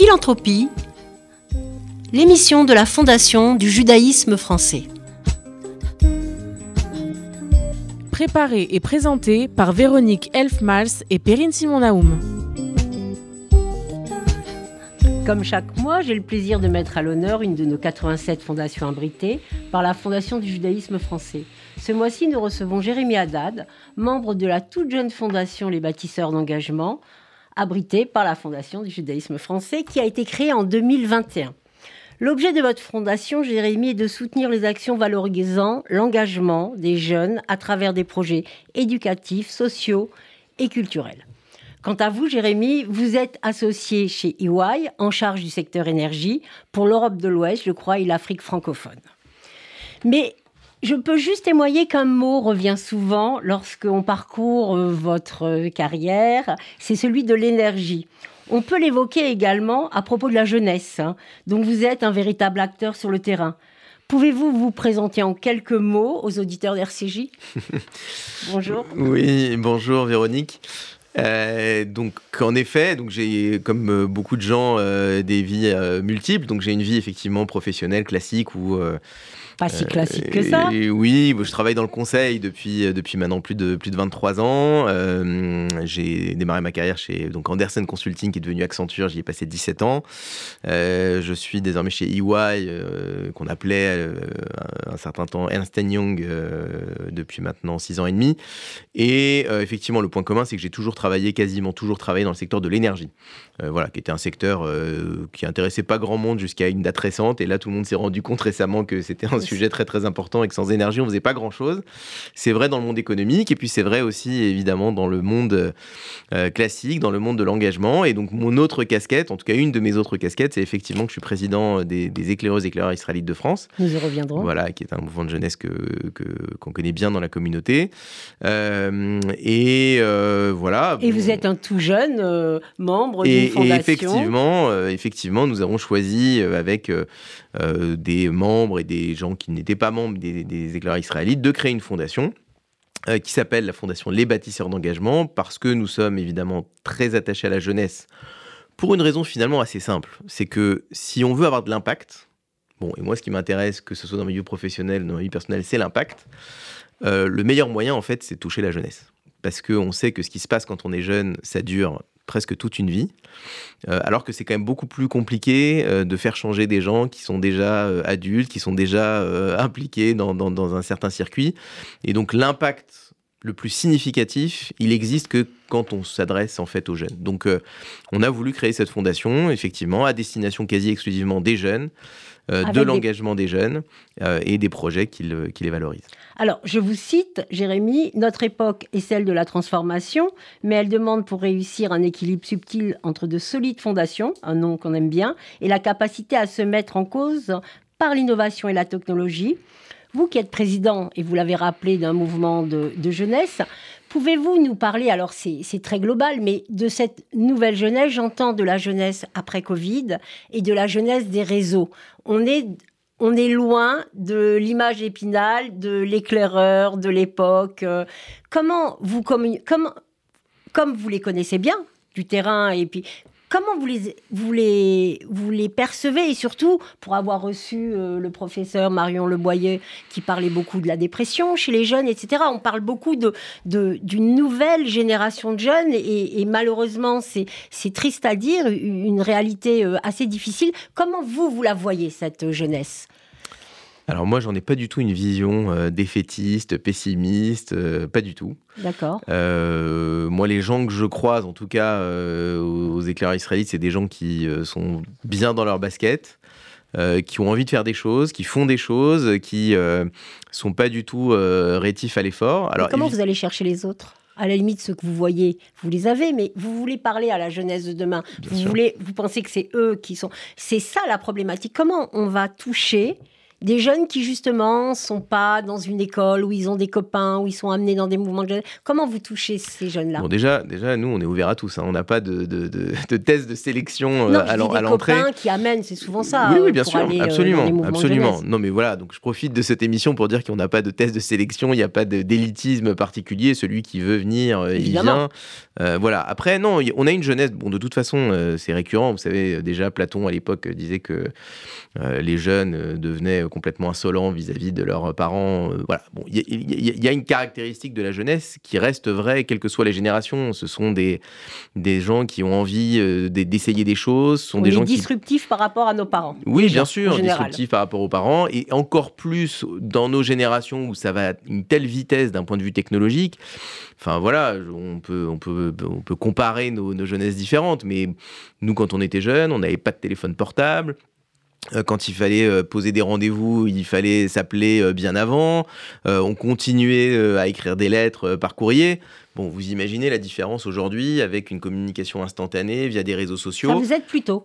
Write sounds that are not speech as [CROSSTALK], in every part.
Philanthropie, l'émission de la Fondation du judaïsme français. Préparée et présentée par Véronique Elfmals et Perrine Simon-Naoum. Comme chaque mois, j'ai le plaisir de mettre à l'honneur une de nos 87 fondations abritées par la Fondation du judaïsme français. Ce mois-ci, nous recevons Jérémy Haddad, membre de la toute jeune fondation Les Bâtisseurs d'engagement, abritée par la Fondation du judaïsme français, qui a été créée en 2021. L'objet de votre fondation, Jérémy, est de soutenir les actions valorisant l'engagement des jeunes à travers des projets éducatifs, sociaux et culturels. Quant à vous, Jérémy, vous êtes associé chez EY en charge du secteur énergie pour l'Europe de l'Ouest, je crois, et l'Afrique francophone. Mais je peux juste témoigner qu'un mot revient souvent lorsqu'on parcourt euh, votre carrière, c'est celui de l'énergie. On peut l'évoquer également à propos de la jeunesse, hein. donc vous êtes un véritable acteur sur le terrain. Pouvez-vous vous présenter en quelques mots aux auditeurs d'RCJ [LAUGHS] Bonjour. Oui, bonjour Véronique. Euh, donc en effet, donc j'ai comme euh, beaucoup de gens euh, des vies multiples. Donc j'ai une vie effectivement professionnelle classique où pas si classique que ça. oui, je travaille dans le conseil depuis, euh, depuis maintenant plus de, plus de 23 ans. Euh, j'ai démarré ma carrière chez donc Andersen Consulting, qui est devenu Accenture, j'y ai passé 17 ans. Euh, je suis désormais chez EY, qu'on appelait un certain temps Ernst Young, depuis maintenant 6 ans et demi. Et effectivement, le point commun, c'est que j'ai toujours travaillé, quasiment toujours travaillé dans le secteur de l'énergie. voilà, qui était un secteur qui intéressait pas grand monde jusqu'à une date récente. Et là, tout le monde s'est rendu compte récemment que c'était un sujet très très important et que sans énergie, on faisait pas grand-chose. C'est vrai dans le monde économique et puis c'est vrai aussi évidemment dans le monde euh, classique, dans le monde de l'engagement. Et donc mon autre casquette, en tout cas une de mes autres casquettes, c'est effectivement que je suis président des, des éclaireuses éclaireurs israélites de France. Nous y reviendrons. Voilà, qui est un mouvement de jeunesse que qu'on connaît bien dans la communauté. Euh, et euh, voilà. Et vous êtes un tout jeune membre d'une fondation. Et effectivement, effectivement, nous avons choisi avec des membres et des gens qui n'étaient pas membres des, des éclaireurs israélites, de créer une fondation euh, qui s'appelle la fondation Les Bâtisseurs d'engagement, parce que nous sommes évidemment très attachés à la jeunesse, pour une raison finalement assez simple. C'est que si on veut avoir de l'impact, bon, et moi ce qui m'intéresse, que ce soit dans le milieu professionnel, dans ma vie personnelle, c'est l'impact, euh, le meilleur moyen en fait, c'est toucher la jeunesse. Parce qu'on sait que ce qui se passe quand on est jeune, ça dure presque toute une vie, euh, alors que c'est quand même beaucoup plus compliqué euh, de faire changer des gens qui sont déjà euh, adultes, qui sont déjà [LAUGHS] impliqués dans, un certain circuit. Et donc l'impact le plus significatif, il existe que quand on s'adresse en fait aux jeunes. Donc on a voulu créer cette fondation, effectivement, à destination quasi exclusivement des jeunes, de l'engagement des... jeunes euh, et des projets qui, les valorisent. Alors, je vous cite, Jérémy, notre époque est celle de la transformation, mais elle demande pour réussir un équilibre subtil entre de solides fondations, un nom qu'on aime bien, et la capacité à se mettre en cause par l'innovation et la technologie. Vous qui êtes président, et vous l'avez rappelé, d'un mouvement de, jeunesse, pouvez-vous nous parler, alors c'est très global, mais de cette nouvelle jeunesse, j'entends de la jeunesse après Covid et de la jeunesse des réseaux. On est, on est loin de l'image épinale, de l'éclaireur, de l'époque. Comment vous, comme, comme vous les connaissez bien, du terrain et puis Comment vous les, vous les, vous les percevez et surtout pour avoir reçu euh, le professeur Marion Leboyer qui parlait beaucoup de la dépression chez les jeunes, etc. On parle beaucoup de, d'une nouvelle génération de jeunes et, malheureusement c'est, c'est triste à dire, une réalité euh, assez difficile. Comment vous, vous la voyez cette jeunesse? Alors moi, j'en ai pas du tout une vision euh, défaitiste, pessimiste, euh, pas du tout. D'accord. Euh, moi, les gens que je croise, en tout cas aux éclaireurs israélites, c'est des gens qui sont bien dans leur basket, qui ont envie de faire des choses, qui font des choses, qui sont pas du tout rétifs à l'effort. Alors comment vous allez chercher les autres? À la limite, ceux que vous voyez, vous les avez, mais vous voulez parler à la jeunesse de demain. vous voulez, vous pensez que c'est eux qui sont. C'est ça la problématique. Comment on va toucher des jeunes qui justement sont pas dans une école où ils ont des copains, où ils sont amenés dans des mouvements de jeunes. Comment vous touchez ces jeunes-là? Bon, déjà, déjà, nous, on est ouvert à tous. hein. On n'a pas de, de, de, de test de sélection euh, Non, à à des l'entrée. copains qui amènent, c'est souvent ça. oui, oui, bien sûr, aller, euh, absolument, absolument. Non, mais voilà, donc je profite de cette émission pour dire qu'on n'a pas de test de sélection, il n'y a pas d'élitisme particulier. Celui qui veut venir, euh, il vient. Euh, voilà. Après, non, on a une jeunesse. Bon, de toute façon, c'est récurrent. Vous savez, déjà, Platon à l'époque disait que les jeunes devenaient complètement insolents vis-à-vis de leurs parents. euh, voilà. Bon, il y, a- y y une caractéristique de la jeunesse qui reste vraie, quelles que soient les générations. Ce sont des, des gens qui ont envie euh, d'e- d'essayer des choses. Ce sont On des gens qui disruptifs par rapport à nos parents. oui, bien en sûr, général. disruptif par rapport aux parents, et encore plus dans nos générations où ça va à une telle vitesse d'un point de vue technologique. Enfin voilà, on peut, on peut, on peut comparer nos, nos jeunesses différentes, mais nous, quand on était jeunes, on n'avait pas de téléphone portable. Euh, Quand il fallait euh, poser des rendez-vous, il fallait s'appeler euh, bien avant. On continuait à écrire des lettres par courrier. Bon, vous imaginez la différence aujourd'hui avec une communication instantanée via des réseaux sociaux. Ça vous aide plutôt.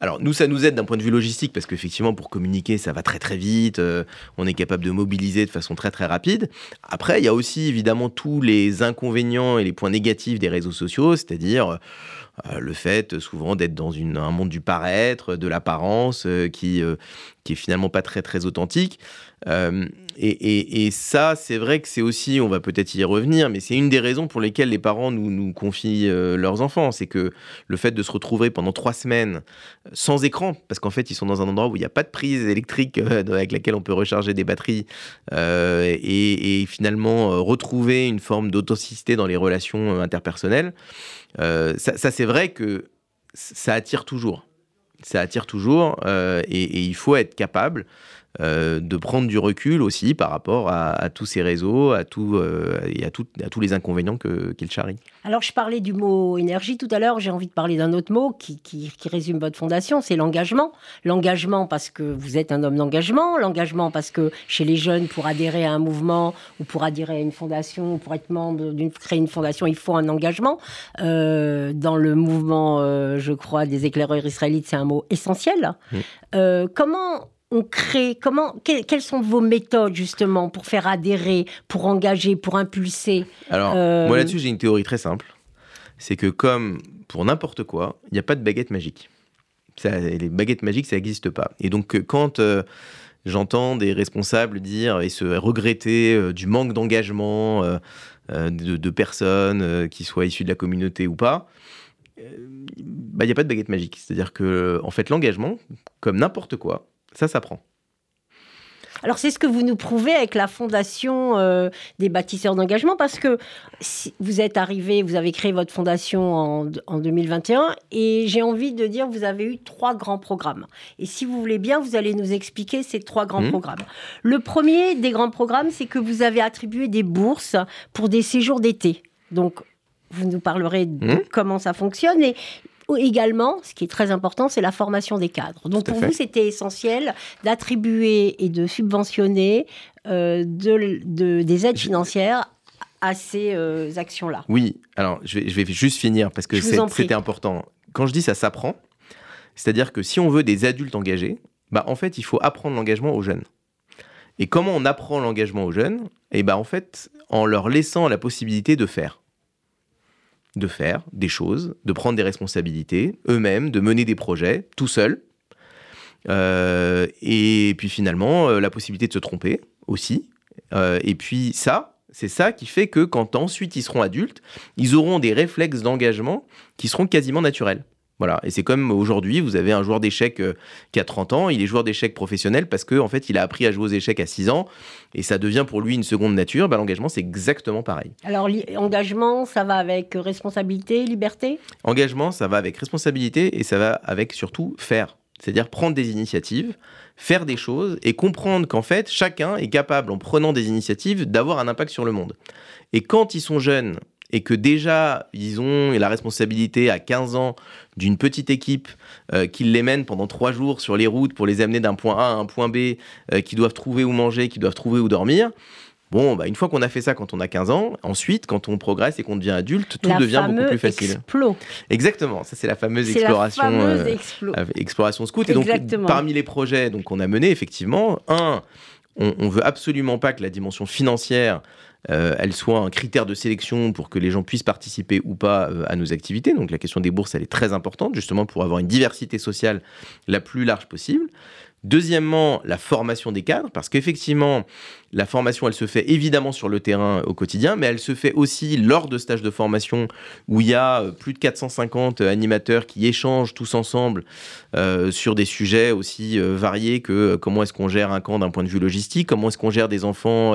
Alors nous, ça nous aide d'un point de vue logistique parce qu'effectivement, pour communiquer, ça va très très vite. euh, on est capable de mobiliser de façon très très rapide. Après, il y a aussi évidemment tous les inconvénients et les points négatifs des réseaux sociaux, c'est-à-dire le fait souvent d'être dans une- un monde du paraître, de l'apparence, euh, qui euh, qui est finalement pas très très authentique. Euh, et, et- ça, c'est vrai que c'est aussi, on va peut-être y revenir, mais c'est une des raisons pour lesquelles les parents nous, confient euh, leurs enfants. C'est que le fait de se retrouver pendant trois semaines sans écran, parce qu'en fait, ils sont dans un endroit où il n'y a pas de prise électrique [LAUGHS] euh, avec laquelle on peut recharger des batteries, euh, et, finalement euh, retrouver une forme d'authenticité dans les relations euh, interpersonnelles, euh, ça, c'est vrai que ça attire toujours. Ça attire toujours, euh, et, et il faut être capable euh, de prendre du recul aussi par rapport à, à tous ces réseaux, à, tout, euh, et à, tout- à tous les inconvénients qu'ils charrient. Alors, je parlais du mot énergie tout à l'heure. J'ai envie de parler d'un autre mot qui, qui- qui résume votre fondation, c'est l'engagement. L'engagement parce que vous êtes un homme d'engagement. L'engagement parce que chez les jeunes, pour adhérer à un mouvement ou pour adhérer à une fondation ou pour être membre d'une créer une fondation, il faut un engagement. Euh, dans le mouvement, je crois, des éclaireurs israélites, c'est un mot essentiel. Comment on crée Comment que- Quelles sont vos méthodes justement pour faire adhérer, pour engager, pour impulser Alors, Euh, moi là-dessus, j'ai une théorie très simple. C'est que comme pour n'importe quoi, il n'y a pas de baguette magique. Ça, les baguettes magiques, ça n'existe pas. Et donc, euh, quand euh, j'entends des responsables dire et se regretter euh, du manque d'engagement de, de personnes, qui soient issues de la communauté ou pas, bah, il n'y a pas de baguette magique. C'est-à-dire que, en fait, l'engagement, comme n'importe quoi, ça s'apprend. Alors c'est ce que vous nous prouvez avec la fondation euh, des bâtisseurs d'engagement parce que si vous êtes arrivé, vous avez créé votre fondation en, en 2021 et j'ai envie de dire vous avez eu trois grands programmes. Et si vous voulez bien, vous allez nous expliquer ces trois grands Mhm. programmes. Le premier des grands programmes, c'est que vous avez attribué des bourses pour des séjours d'été. Donc vous nous parlerez de Mhm. comment ça fonctionne et également, ce qui est très important, c'est la formation des cadres. Donc pour fait. vous, c'était essentiel d'attribuer et de subventionner euh, de- de- des aides financières à ces euh, actions-là. Oui, alors je vais, je vais juste finir parce que c'était important. Quand je dis ça s'apprend, c'est-à-dire que si on veut des adultes engagés, bah en fait, il faut apprendre l'engagement aux jeunes. Et comment on apprend l'engagement aux jeunes? Et bah en fait, en leur laissant la possibilité de faire. De faire des choses, de prendre des responsabilités eux-mêmes, de mener des projets tout seuls. Euh, et puis finalement, euh, la possibilité de se tromper aussi. Euh, et puis ça, c'est ça qui fait que quand ensuite ils seront adultes, ils auront des réflexes d'engagement qui seront quasiment naturels. Voilà, et c'est comme aujourd'hui, vous avez un joueur d'échecs euh, qui a 30 ans, il est joueur d'échecs professionnel parce qu'en en fait, il a appris à jouer aux échecs à 6 ans et ça devient pour lui une seconde nature. Bah, L'engagement, c'est exactement pareil. Alors, engagement, ça va avec responsabilité, liberté? Engagement, ça va avec responsabilité et ça va avec surtout faire. C'est-à-dire prendre des initiatives, faire des choses et comprendre qu'en fait, chacun est capable, en prenant des initiatives, d'avoir un impact sur le monde. Et quand ils sont jeunes et que déjà ils ont la responsabilité à 15 ans d'une petite équipe euh, qui les mène pendant trois jours sur les routes pour les amener d'un point A à un point B, euh, qui doivent trouver où manger, qui doivent trouver où dormir, Bon, bah, une fois qu'on a fait ça quand on a 15 ans, ensuite, quand on progresse et qu'on devient adulte, tout La devient beaucoup plus facile. explo. Exactement, ça c'est la fameuse C'est la exploration. fameuse euh, explo. euh, exploration scout. Et donc, parmi les projets donc, qu'on a menés, effectivement, un, on, on veut absolument pas que la dimension financière euh, elle soit un critère de sélection pour que les gens puissent participer ou pas euh, à nos activités. Donc la question des bourses, elle est très importante, justement pour avoir une diversité sociale la plus large possible. Deuxièmement, la formation des cadres, parce qu'effectivement, la formation, elle se fait évidemment sur le terrain au quotidien, mais elle se fait aussi lors de stages de formation où il y a euh, plus de 450 animateurs qui échangent tous ensemble euh, sur des sujets aussi euh, variés que comment est-ce qu'on gère un camp d'un point de vue logistique, comment est-ce qu'on gère des enfants,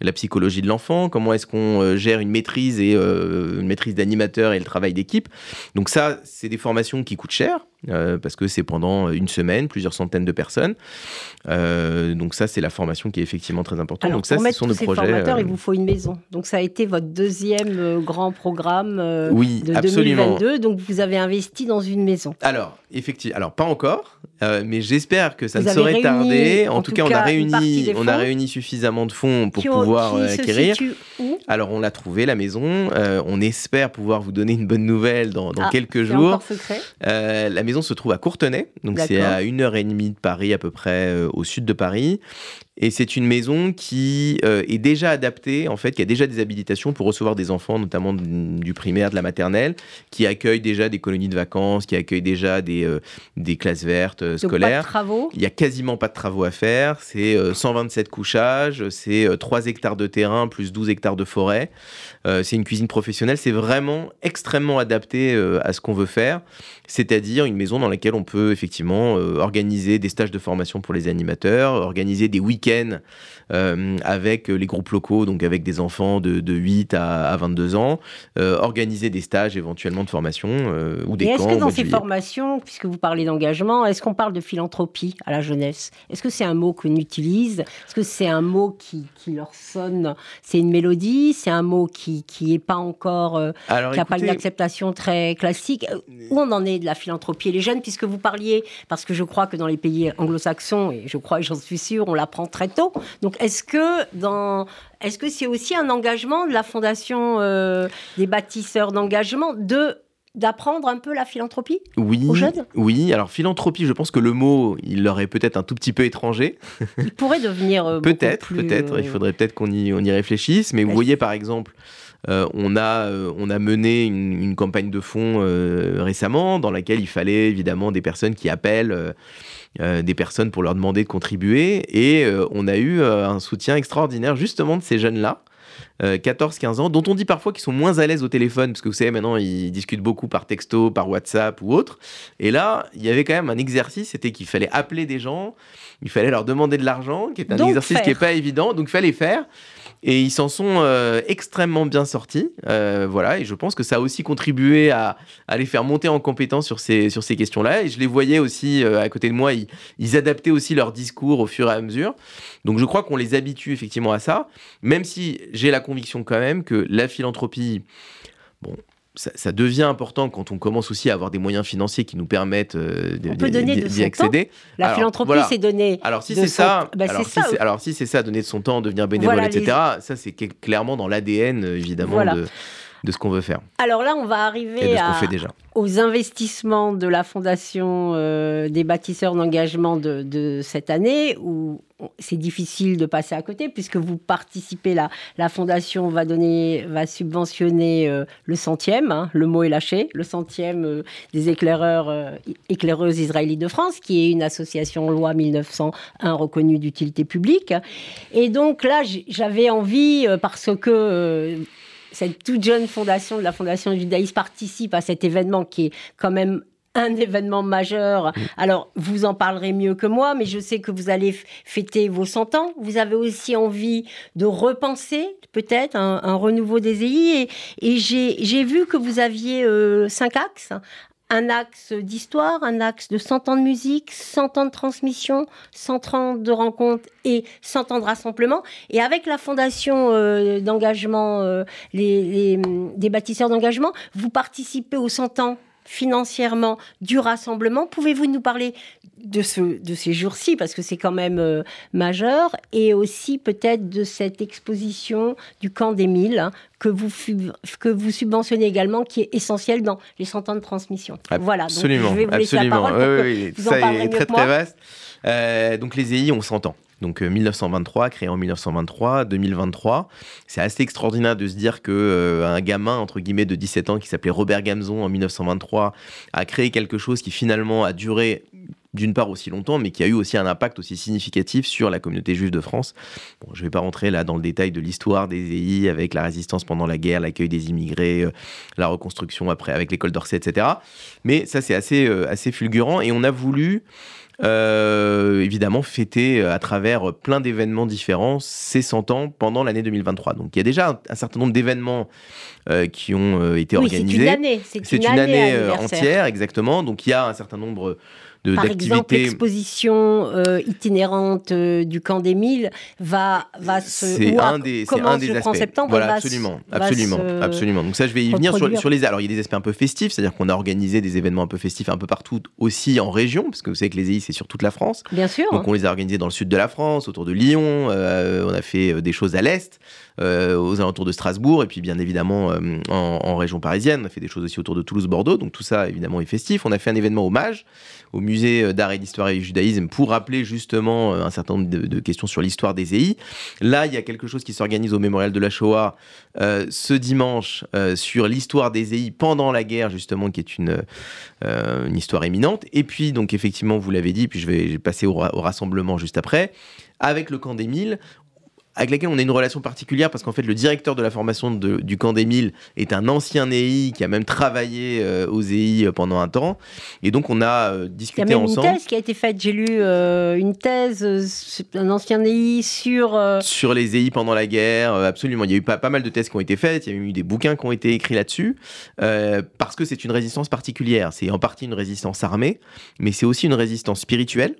la psychologie de l'enfant, comment est-ce qu'on gère une maîtrise et une maîtrise d'animateur et le travail d'équipe. Donc ça, c'est des formations qui coûtent cher. Euh, parce que c'est pendant une semaine, plusieurs centaines de personnes. Euh, donc ça, c'est la formation qui est effectivement très importante. Alors, donc ça, ce sont tous nos ces projets. formateurs, euh, il vous faut une maison. Donc ça a été votre deuxième grand programme Oui, de absolument. 2022. Donc vous avez investi dans une maison. Alors, effectivement, alors pas encore, euh, mais j'espère que ça Vous ne saurait réuni, tarder. En, en tout tout cas, on a réuni, on a réuni suffisamment de fonds pour ont- pouvoir acquérir. Alors, on l'a trouvé la maison. On espère pouvoir vous donner une bonne nouvelle dans, dans Ah, quelques jours. secret. La maison se trouve à Courtenay, donc c'est à une heure et demie de Paris à peu près euh, au sud de Paris. Et c'est une maison qui euh, est déjà adaptée, en fait, qui a déjà des habilitations pour recevoir des enfants, notamment du primaire, de la maternelle, qui accueille déjà des colonies de vacances, qui accueille déjà des, euh, des classes vertes euh, Donc pas de scolaires. travaux? Il y a quasiment pas de travaux à faire. C'est euh, 127 couchages, c'est euh, 3 hectares de terrain plus 12 hectares de forêt. Euh, c'est une cuisine professionnelle. C'est vraiment extrêmement adapté euh, à ce qu'on veut faire. C'est-à-dire une maison dans laquelle on peut effectivement euh, organiser des stages de formation pour les animateurs, organiser des week-ends euh, avec les groupes locaux, donc avec des enfants de, de 8 à, à 22 ans, euh, organiser des stages éventuellement de formation euh, ou des Et est-ce que dans ces formations, puisque vous parlez d'engagement, est-ce qu'on parle de philanthropie à la jeunesse? Est-ce que c'est un mot qu'on utilise? Est-ce que c'est un mot qui, qui leur sonne? C'est une mélodie? C'est un mot qui qui est pas encore euh, Alors, qui n'a pas une acceptation très classique? Euh, Où on en est de la philanthropie et les jeunes, puisque vous parliez, parce que je crois que dans les pays anglo-saxons, et je crois et j'en suis sûre, on l'apprend très tôt. Donc est-ce que dans est-ce que c'est aussi un engagement de la fondation euh, des bâtisseurs d'engagement de d'apprendre un peu la philanthropie Oui, aux jeunes? oui. Alors philanthropie, je pense que le mot, il leur est peut-être un tout petit peu étranger. Il pourrait devenir euh, Peut-être, plus, peut-être. euh, Il faudrait peut-être qu'on y, on y réfléchisse. Mais vous voyez, par exemple, euh, on, a, euh, on a mené une, une campagne de fonds euh, récemment dans laquelle il fallait évidemment des personnes qui appellent. Euh, des personnes pour leur demander de contribuer et euh, on a eu euh, un soutien extraordinaire justement de ces jeunes-là euh, 14-15 ans, dont on dit parfois qu'ils sont moins à l'aise au téléphone, parce que vous savez, maintenant, ils discutent beaucoup par texto, par WhatsApp ou autre. Et là, il y avait quand même un exercice, c'était qu'il fallait appeler des gens, il fallait leur demander de l'argent, qui est un Donc exercice qui n'est pas évident, donc il fallait faire. Et ils s'en sont euh, extrêmement bien sortis. Euh, voilà, et je pense que ça a aussi contribué à, les faire monter en compétence sur ces, sur ces questions-là. Et je les voyais aussi euh, à côté de moi, ils, ils adaptaient aussi leur discours au fur et à mesure. Donc je crois qu'on les habitue effectivement à ça, même si j'ai la conviction quand même que la philanthropie, bon, ça, ça devient important quand on commence aussi à avoir des moyens financiers qui nous permettent euh, d'y- accéder. La Alors, philanthropie, voilà. c'est donner. Alors si de c'est son- ça, Bah, alors, si ça. c'est- alors si c'est ça, donner de son temps, devenir bénévole, Voilà, etc. Ça c'est clairement dans l'ADN euh, évidemment Voilà. de, de ce qu'on veut faire Alors là, on va arriver ce qu'on à, fait déjà. aux investissements de la Fondation euh, des bâtisseurs d'engagement de, de cette année, où c'est difficile de passer à côté, puisque vous participez, la, la Fondation va, donner, va subventionner euh, le centième, hein, le mot est lâché, le centième euh, des éclaireurs, éclaireuses israélites de France, qui est une association loi 1901 reconnue d'utilité publique. Et donc là, j'avais envie, parce que... cette toute jeune fondation de la Fondation du judaïsme participe à cet événement qui est quand même un événement majeur. Alors, vous en parlerez mieux que moi, mais je sais que vous allez fêter vos 100 ans. Vous avez aussi envie de repenser peut-être un, un renouveau des EI. Et, et j'ai j'ai vu que vous aviez euh, cinq axes. Un axe d'histoire, un axe de 100 ans de musique, 100 ans de transmission, 100 ans de rencontres et 100 ans de rassemblement. Et avec la fondation euh, d'engagement, euh, les, hum, des bâtisseurs d'engagement, vous participez aux 100 ans financièrement du rassemblement. Pouvez-vous nous parler de, ce, de ces jours-ci, parce que c'est quand même euh, majeur, et aussi peut-être de cette exposition du camp des Milles hein, que, vous, que vous subventionnez également, qui est essentielle dans les 100 ans de transmission. Voilà, donc je vais vous laisser absolument. la parole oui, oui, ça est très très vaste. Euh, donc les EI, on s'entend. Donc 1923, euh, créé en 1923, 2023. C'est assez extraordinaire de se dire que euh, un gamin entre guillemets de 17 ans qui s'appelait Robert Gamzon en 1923 a créé quelque chose qui finalement a duré d'une part aussi longtemps, mais qui a eu aussi un impact aussi significatif sur la communauté juive de France. Bon, je ne vais pas rentrer là dans le détail de l'histoire des EI avec la résistance pendant la guerre, l'accueil des immigrés, la reconstruction après avec l'école d'Orsay, etc. Mais ça, c'est assez, assez fulgurant et on a voulu euh, évidemment fêter euh, à travers plein d'événements différents ces 100 ans pendant l'année 2023. Donc il y a déjà un, certain nombre d'événements euh, qui ont été organisés. C'est une année, c'est une, année entière, exactement. Donc il y a un certain nombre par exemple, l'exposition euh, itinérante euh, du camp des Milles va, va se. C'est un des, c'est un des aspects. septembre. Voilà, absolument, absolument, absolument. Donc ça, je vais y venir sur, sur, les. Alors, il y a des aspects un peu festifs, c'est-à-dire qu'on a organisé des événements un peu festifs un peu partout, aussi en région, parce que vous savez que les EI, c'est sur toute la France. Bien sûr. Donc on les a organisés dans le sud de la France, autour de Lyon. Euh, on a fait des choses à l'est. aux alentours de Strasbourg et puis bien évidemment en, en, région parisienne. On a fait des choses aussi autour de Toulouse-Bordeaux, donc tout ça évidemment est festif. On a fait un événement hommage au musée euh, d'art et d'histoire et judaïsme pour rappeler justement euh, un certain nombre de, questions sur l'histoire des EI. Là, il y a quelque chose qui s'organise au mémorial de la Shoah euh, ce dimanche sur l'histoire des EI pendant la guerre, justement, qui est une, histoire éminente. Et puis, donc, effectivement, vous l'avez dit, puis je vais, passer au, au rassemblement juste après avec le camp des Milles, avec laquelle on a une relation particulière parce qu'en fait le directeur de la formation du camp des Milles est un ancien EI qui a même travaillé euh, aux EI euh, pendant un temps et donc on a euh, discuté Il y a même ensemble. une thèse qui a été faite, j'ai lu une thèse un ancien EI sur sur les EI pendant la guerre, absolument. Il y a eu pas, pas mal de thèses qui ont été faites, il y a eu des bouquins qui ont été écrits là-dessus parce que c'est une résistance particulière. C'est en partie une résistance armée, mais c'est aussi une résistance spirituelle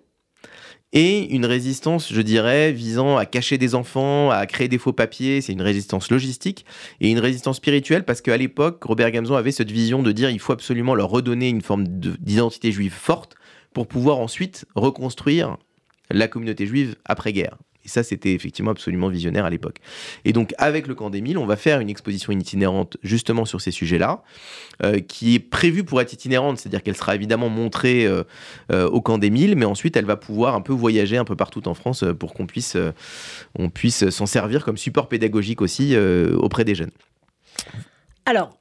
et une résistance, je dirais, visant à cacher des enfants, à créer des faux papiers. C'est une résistance logistique et une résistance spirituelle parce qu'à l'époque, Robert Gamzon avait cette vision de dire il faut absolument leur redonner une forme d'identité juive forte pour pouvoir ensuite reconstruire la communauté juive après-guerre. Et ça, c'était effectivement absolument visionnaire à l'époque. Et donc, avec le camp des Milles, on va faire une exposition itinérante justement sur ces sujets-là, euh, qui est prévue pour être itinérante, c'est-à-dire qu'elle sera évidemment montrée euh, euh, au camp des Milles, mais ensuite, elle va pouvoir un peu voyager un peu partout en France pour qu'on puisse, puisse s'en servir comme support pédagogique aussi auprès des jeunes. Alors,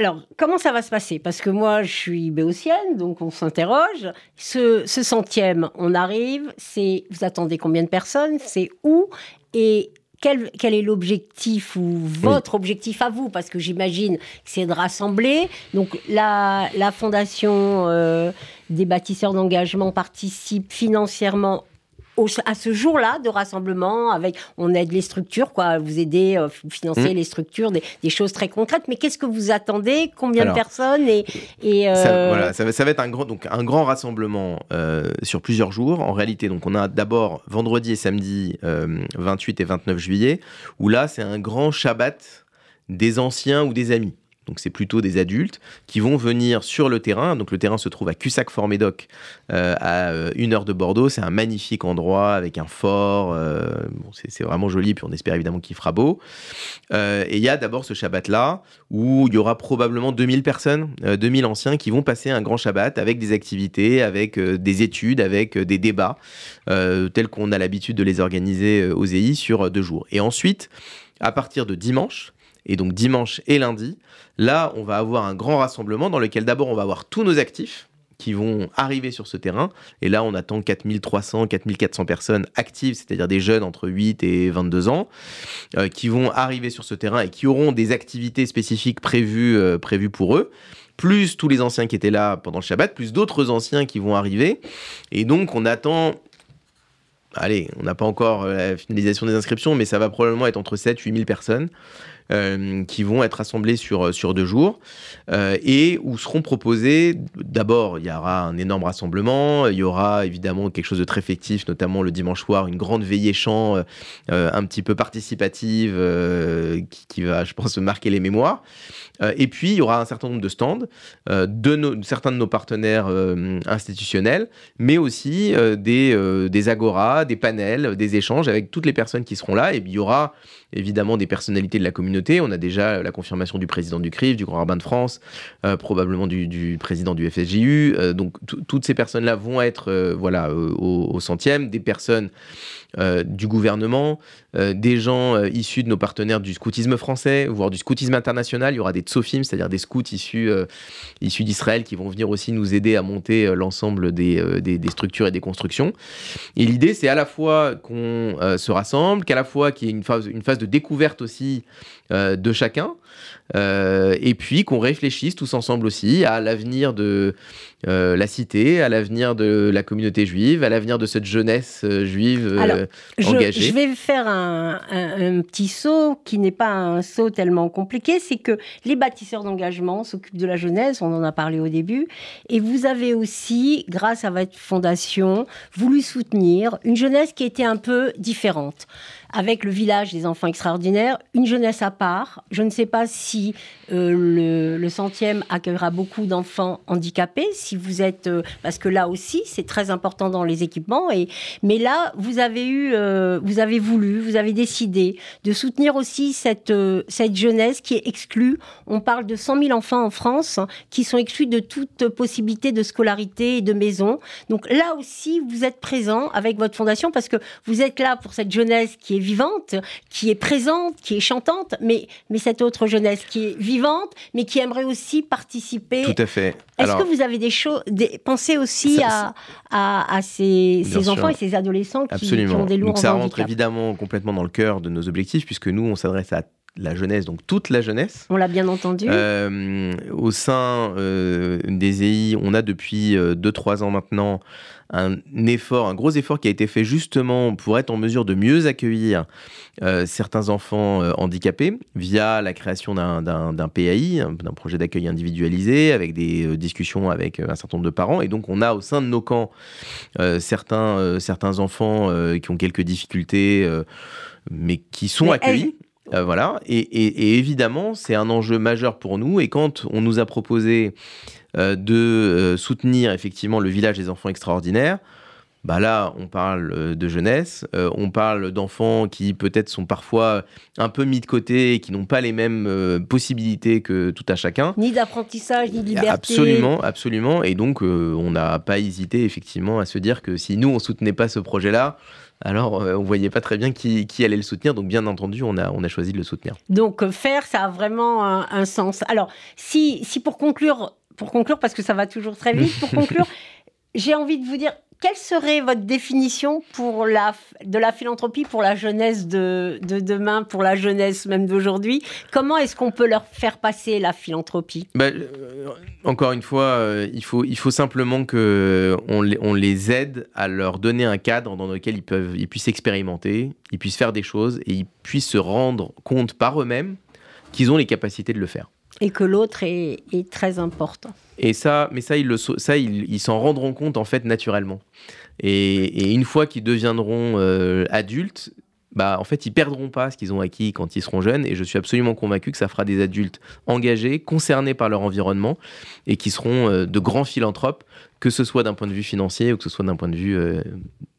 alors, comment ça va se passer? Parce que moi, je suis béotienne, donc on s'interroge. Ce, centième, on arrive, c'est vous attendez combien de personnes? C'est où? Et quel, est l'objectif ou votre objectif à vous? Parce que j'imagine que c'est de rassembler. Donc la, fondation euh, des bâtisseurs d'engagement participe financièrement à ce jour-là de rassemblement, avec on aide les structures, quoi, vous aidez, euh, vous financez mmh. les structures, des, choses très concrètes. Mais qu'est-ce que vous attendez? Combien de personnes et, et euh, ça, voilà, ça, va, être un grand, donc un grand rassemblement euh, sur plusieurs jours. En réalité, donc on a d'abord vendredi et samedi 28 et 29 juillet, où là c'est un grand Shabbat des anciens ou des amis donc c'est plutôt des adultes, qui vont venir sur le terrain. Donc le terrain se trouve à Cussac-Fort-Médoc, euh, à euh, une heure de Bordeaux. C'est un magnifique endroit avec un fort. Euh, c'est vraiment joli, puis on espère évidemment qu'il fera beau. et il y a d'abord ce Shabbat-là, où il y aura probablement 2000 personnes, 2000 anciens, qui vont passer un grand Shabbat avec des activités, avec des études, avec des débats, tels qu'on a l'habitude de les organiser aux EI sur deux jours. Et ensuite, à partir de dimanche, et donc dimanche et lundi, là, on va avoir un grand rassemblement dans lequel d'abord on va avoir tous nos actifs qui vont arriver sur ce terrain. Et là, on attend 4300, 4400 personnes actives, c'est-à-dire des jeunes entre 8 et 22 ans, euh, qui vont arriver sur ce terrain et qui auront des activités spécifiques prévues, euh, prévues pour eux plus tous les anciens qui étaient là pendant le Shabbat, plus d'autres anciens qui vont arriver. Et donc, on attend allez, on n'a pas encore euh, la finalisation des inscriptions, mais ça va probablement être entre 7 et 8 000 personnes qui vont être assemblés sur, sur deux jours et où seront proposés, d'abord, il y aura un énorme rassemblement, il y aura évidemment quelque chose de très fictif, notamment le dimanche soir, une grande veillée chant un petit peu participative qui, qui, va, je pense, marquer les mémoires. Et puis, il y aura un certain nombre de stands de certains de nos partenaires institutionnels, mais aussi des, des agoras, des panels, des échanges avec toutes les personnes qui seront là. Et il y aura évidemment des personnalités de la communauté. On a déjà la confirmation du président du CRIF, du Grand Rabbin de France, euh, probablement du, président du FSJU. Euh, donc toutes ces personnes-là vont être euh, voilà, au, au, centième. Des personnes euh, du gouvernement, euh, des gens euh, issus de nos partenaires du scoutisme français, voire du scoutisme international. Il y aura des tsofim, c'est-à-dire des scouts issus, issus d'Israël qui vont venir aussi nous aider à monter l'ensemble des, structures et des constructions. Et l'idée, c'est à la fois qu'on se rassemble, qu'à la fois qu'il y ait une phase, une phase de découverte aussi de chacun, et puis qu'on réfléchisse tous ensemble aussi à l'avenir de euh, la cité, à l'avenir de la communauté juive, à l'avenir de cette jeunesse euh, juive euh, engagée. Je, vais faire un, petit saut qui n'est pas un saut tellement compliqué, c'est que les bâtisseurs d'engagement s'occupent de la jeunesse, on en a parlé au début, et vous avez aussi, grâce à votre fondation, voulu soutenir une jeunesse qui était un peu différente avec le village des enfants extraordinaires, une jeunesse à part. Je ne sais pas si euh, le, centième accueillera beaucoup d'enfants handicapés, si vous êtes, euh, parce que là aussi c'est très important dans les équipements. Et mais là, vous avez eu, euh, vous avez voulu, vous avez décidé de soutenir aussi cette cette jeunesse qui est exclue. On parle de 100 000 enfants en France qui sont exclus de toute possibilité de scolarité et de maison. Donc là aussi, vous êtes présent avec votre fondation parce que vous êtes là pour cette jeunesse qui est vivante, qui est présente, qui est chantante, mais, mais cette autre jeunesse qui est vivante, mais qui aimerait aussi participer. Tout à fait. Est-ce que vous avez des choses, pensez aussi à, à, ces, ces enfants et ces adolescents qui, ont des lourds Donc ça rentre évidemment complètement dans le cœur de nos objectifs, puisque nous, on s'adresse à la jeunesse, donc toute la jeunesse. On l'a bien entendu. Euh, au sein euh, des EI, on a depuis 2-3 euh, ans maintenant un effort, un gros effort qui a été fait justement pour être en mesure de mieux accueillir certains enfants handicapés via la création d'un PAI, d'un projet d'accueil individualisé, avec des discussions avec un certain nombre de parents. Et donc on a au sein de nos camps certains, certains enfants qui ont quelques difficultés, mais qui sont accueillis. Euh, voilà. Et, évidemment, c'est un enjeu majeur pour nous. Et quand on nous a proposé euh, de euh, soutenir effectivement le village des enfants extraordinaires, bah là, on parle de jeunesse, on parle d'enfants qui peut-être sont parfois un peu mis de côté et qui n'ont pas les mêmes possibilités que tout à chacun. Ni d'apprentissage, ni de liberté. Absolument, absolument. Et donc, on n'a pas hésité effectivement à se dire que si nous, on soutenait pas ce projet-là, alors euh, on voyait pas très bien qui, allait le soutenir. Donc bien entendu, on a, on a choisi de le soutenir. Donc euh, faire, ça a vraiment un, sens. Alors si, si pour conclure, pour conclure, parce que ça va toujours très vite, pour [LAUGHS] conclure, j'ai envie de vous dire, quelle serait votre définition pour la, de la philanthropie pour la jeunesse de, demain, pour la jeunesse même d'aujourd'hui? Comment est-ce qu'on peut leur faire passer la philanthropie? Ben, euh, Encore une fois, euh, il, faut, il faut simplement qu'on les, on les aide à leur donner un cadre dans lequel ils, peuvent, ils puissent expérimenter, ils puissent faire des choses et ils puissent se rendre compte par eux-mêmes qu'ils ont les capacités de le faire. Et que l'autre est, très important. Et ça, mais ça, ils, le, ça, ils, s'en rendront compte en fait naturellement. Et, une fois qu'ils deviendront euh, adultes, bah, en fait, ils perdront pas ce qu'ils ont acquis quand ils seront jeunes. Et je suis absolument convaincu que ça fera des adultes engagés, concernés par leur environnement et qui seront euh, de grands philanthropes, que ce soit d'un point de vue financier ou que ce soit d'un point de vue euh,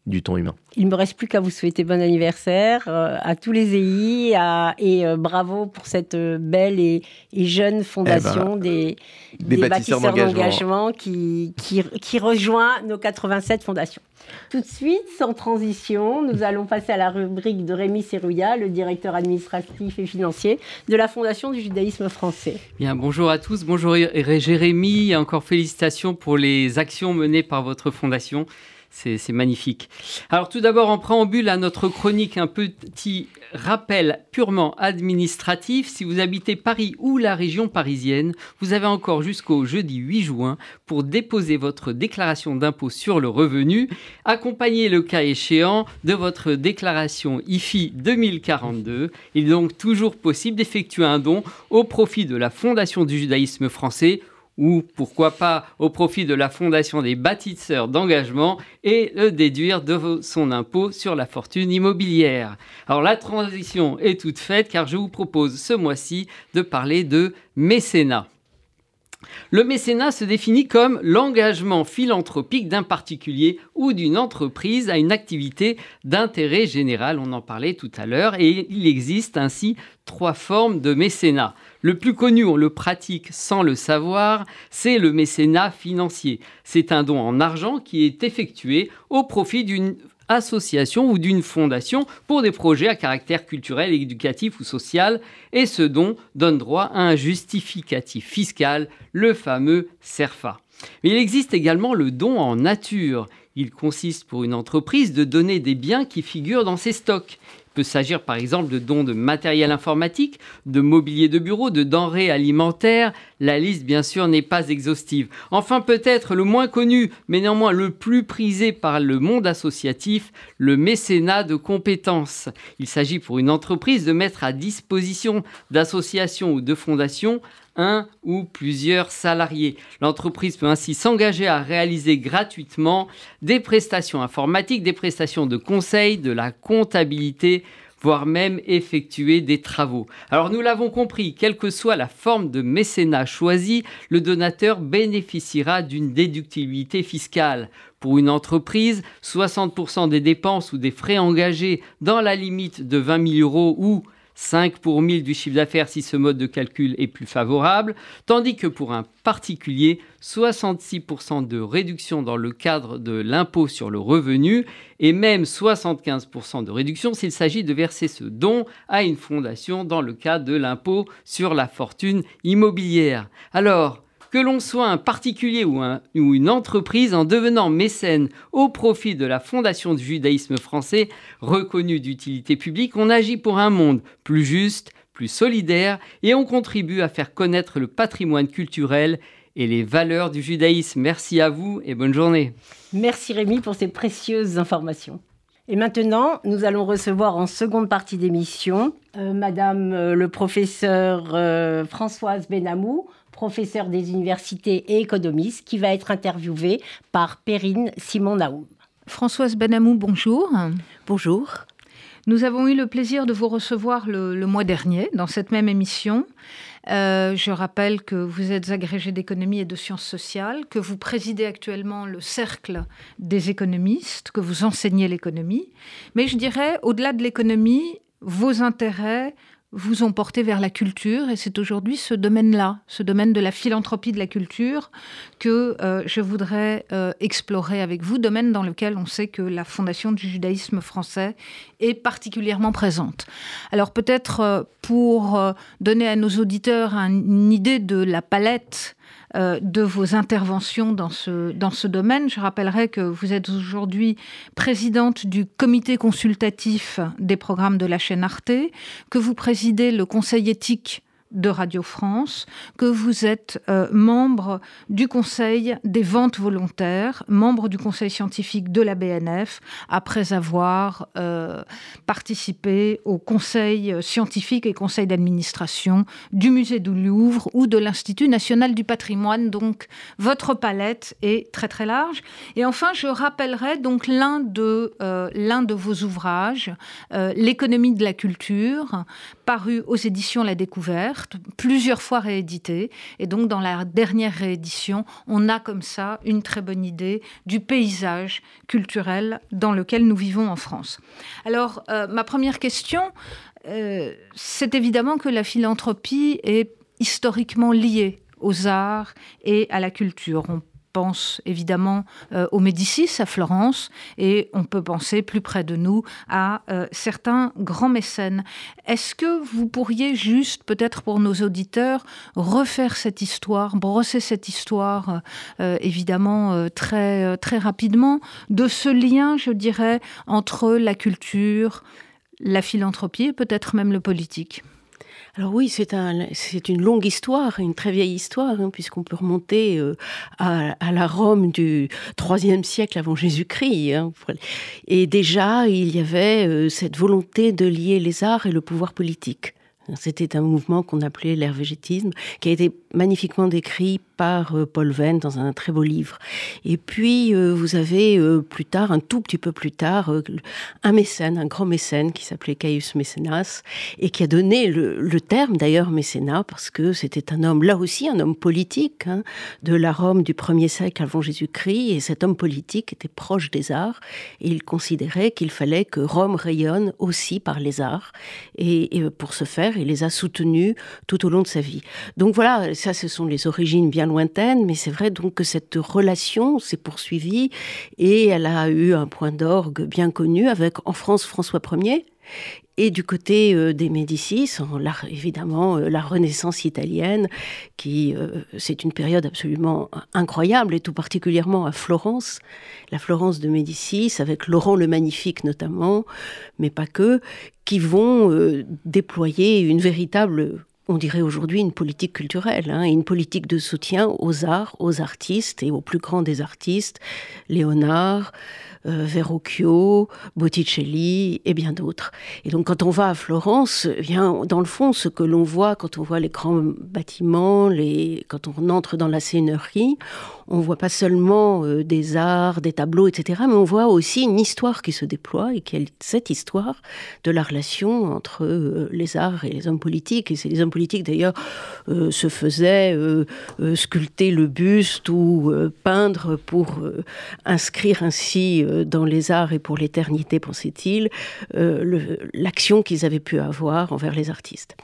du temps humain. Il ne me reste plus qu'à vous souhaiter bon anniversaire euh, à tous les EI et euh, bravo pour cette euh, belle et, jeune fondation eh ben, des, bâtisseurs, d'engagement qui, qui, rejoint nos 87 fondations. Tout de suite, sans transition, nous [LAUGHS] allons passer à la rubrique de Rémi Serrouillat, le directeur administratif et financier de la Fondation du judaïsme français. Bien, bonjour à tous, bonjour Jérémy, encore félicitations pour les actions menées par votre fondation. C'est magnifique. Alors tout d'abord, en préambule à notre chronique, un petit rappel purement administratif. Si vous habitez Paris ou la région parisienne, vous avez encore jusqu'au jeudi 8 juin pour déposer votre déclaration d'impôt sur le revenu, accompagné le cas échéant de votre déclaration IFI 2042. Il est donc toujours possible d'effectuer un don au profit de la Fondation du judaïsme français ou pourquoi pas au profit de la Fondation des bâtisseurs d'engagement et le déduire de son impôt sur la fortune immobilière. Alors la transition est toute faite car je vous propose ce mois-ci de parler de mécénat. Le mécénat se définit comme l'engagement philanthropique d'un particulier ou d'une entreprise à une activité d'intérêt général, on en parlait tout à l'heure, et il existe ainsi trois formes de mécénat. Le plus connu, on le pratique sans le savoir, c'est le mécénat financier. C'est un don en argent qui est effectué au profit d'une association ou d'une fondation pour des projets à caractère culturel, éducatif ou social, et ce don donne droit à un justificatif fiscal, le fameux CERFA. Mais il existe également le don en nature. Il consiste pour une entreprise de donner des biens qui figurent dans ses stocks peut s'agir par exemple de dons de matériel informatique, de mobilier de bureau, de denrées alimentaires. La liste, bien sûr, n'est pas exhaustive. Enfin, peut-être le moins connu, mais néanmoins le plus prisé par le monde associatif, le mécénat de compétences. Il s'agit pour une entreprise de mettre à disposition d'associations ou de fondations un ou plusieurs salariés. L'entreprise peut ainsi s'engager à réaliser gratuitement des prestations informatiques, des prestations de conseil, de la comptabilité, voire même effectuer des travaux. Alors nous l'avons compris, quelle que soit la forme de mécénat choisie, le donateur bénéficiera d'une déductibilité fiscale. Pour une entreprise, 60% des dépenses ou des frais engagés dans la limite de 20 000 euros ou 5 pour 1000 du chiffre d'affaires si ce mode de calcul est plus favorable, tandis que pour un particulier, 66% de réduction dans le cadre de l'impôt sur le revenu et même 75% de réduction s'il s'agit de verser ce don à une fondation dans le cadre de l'impôt sur la fortune immobilière. Alors, que l'on soit un particulier ou, une entreprise, en devenant mécène au profit de la Fondation du judaïsme français, reconnue d'utilité publique, on agit pour un monde plus juste, plus solidaire, et on contribue à faire connaître le patrimoine culturel et les valeurs du judaïsme. Merci à vous et bonne journée. Merci Rémi pour ces précieuses informations. Et maintenant, nous allons recevoir en seconde partie d'émission euh, Madame euh, le professeur euh, Françoise Benamou, professeur des universités et économiste, qui va être interviewé par Perrine Simon-Naoum. Françoise Benamou, bonjour. Bonjour. Nous avons eu le plaisir de vous recevoir le, mois dernier dans cette même émission. Euh, je rappelle que vous êtes agrégé d'économie et de sciences sociales, que vous présidez actuellement le cercle des économistes, que vous enseignez l'économie. Mais je dirais, au-delà de l'économie, vos intérêts vous ont porté vers la culture et c'est aujourd'hui ce domaine-là, ce domaine de la philanthropie de la culture que euh, je voudrais euh, explorer avec vous, domaine dans lequel on sait que la Fondation du judaïsme français est particulièrement présente. Alors peut-être euh, pour donner à nos auditeurs une idée de la palette euh, de vos interventions dans ce, dans ce domaine. Je rappellerai que vous êtes aujourd'hui présidente du comité consultatif des programmes de la chaîne Arte, que vous présidez le conseil éthique de Radio France, que vous êtes euh, membre du Conseil des ventes volontaires, membre du Conseil scientifique de la BNF, après avoir euh, participé au Conseil scientifique et Conseil d'administration du Musée du Louvre ou de l'Institut national du patrimoine. Donc, votre palette est très très large. Et enfin, je rappellerai donc l'un de, euh, l'un de vos ouvrages, L'économie de la culture, paru aux éditions La Découverte, plusieurs fois réédité. Et donc, dans la dernière réédition, on a comme ça une très bonne idée du paysage culturel dans lequel nous vivons en France. Alors, euh, ma première question, euh, c'est évidemment que la philanthropie est historiquement liée aux arts et à la culture. On pense évidemment euh, aux Médicis à Florence et on peut penser plus près de nous à euh, certains grands mécènes. Est-ce que vous pourriez juste, peut-être pour nos auditeurs, refaire cette histoire, brosser cette histoire euh, évidemment très, très rapidement, de ce lien, je dirais, entre la culture, la philanthropie et peut-être même le politique? Alors oui, c'est un, une longue histoire, une très vieille histoire, hein, puisqu'on peut remonter euh, à, la Rome du IIIe siècle avant Jésus-Christ. Hein, et déjà, il y avait euh, cette volonté de lier les arts et le pouvoir politique. C'était un mouvement qu'on appelait l'hervégétisme, qui a été magnifiquement décrit par euh, Paul Venn dans un très beau livre. Et puis, euh, vous avez euh, plus tard, un tout petit peu plus tard, un mécène, un grand mécène qui s'appelait Caius Mécénas, et qui a donné le, terme d'ailleurs mécénat, parce que c'était un homme, là aussi, un homme politique, hein, de la Rome du 1er siècle avant Jésus-Christ, et cet homme politique était proche des arts, et il considérait qu'il fallait que Rome rayonne aussi par les arts, et, et pour ce faire, il les a soutenus tout au long de sa vie. Donc voilà, ça, ce sont les origines bien lointaines, mais c'est vrai donc que cette relation s'est poursuivie et elle a eu un point d'orgue bien connu avec en France François Ier et du côté euh, des Médicis, évidemment euh, la Renaissance italienne, qui euh, c'est une période absolument incroyable, et tout particulièrement à Florence, la Florence de Médicis, avec Laurent le Magnifique notamment, mais pas que, qui vont déployer une véritable on dirait aujourd'hui une politique culturelle, hein, une politique de soutien aux arts, aux artistes et aux plus grands des artistes, Léonard, Verrocchio, Botticelli et bien d'autres. Et donc quand on va à Florence, eh bien dans le fond, ce que l'on voit quand on voit les grands bâtiments, les, quand on entre dans la seigneurie, on voit pas seulement euh, des arts, des tableaux, etc., mais on voit aussi une histoire qui se déploie et qui est cette histoire de la relation entre euh, les arts et les hommes politiques. Et les hommes politiques d'ailleurs se faisaient sculpter le buste ou peindre pour inscrire ainsi euh, dans les arts et pour l'éternité, pensait-il, euh, l'action qu'ils avaient pu avoir envers les artistes.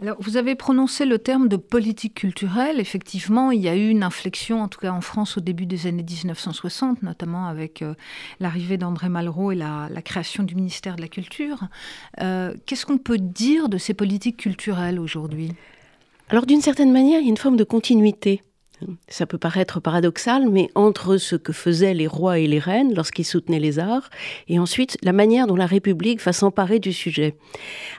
Alors, vous avez prononcé le terme de politique culturelle. Effectivement, il y a eu une inflexion, en tout cas en France, au début des années 1960, notamment avec euh, l'arrivée d'André Malraux et la, création du ministère de la Culture. Qu'est-ce qu'on peut dire de ces politiques culturelles aujourd'hui? Alors, d'une certaine manière, il y a une forme de continuité ça peut paraître paradoxal, mais entre ce que faisaient les rois et les reines lorsqu'ils soutenaient les arts, et ensuite la manière dont la République va s'emparer du sujet.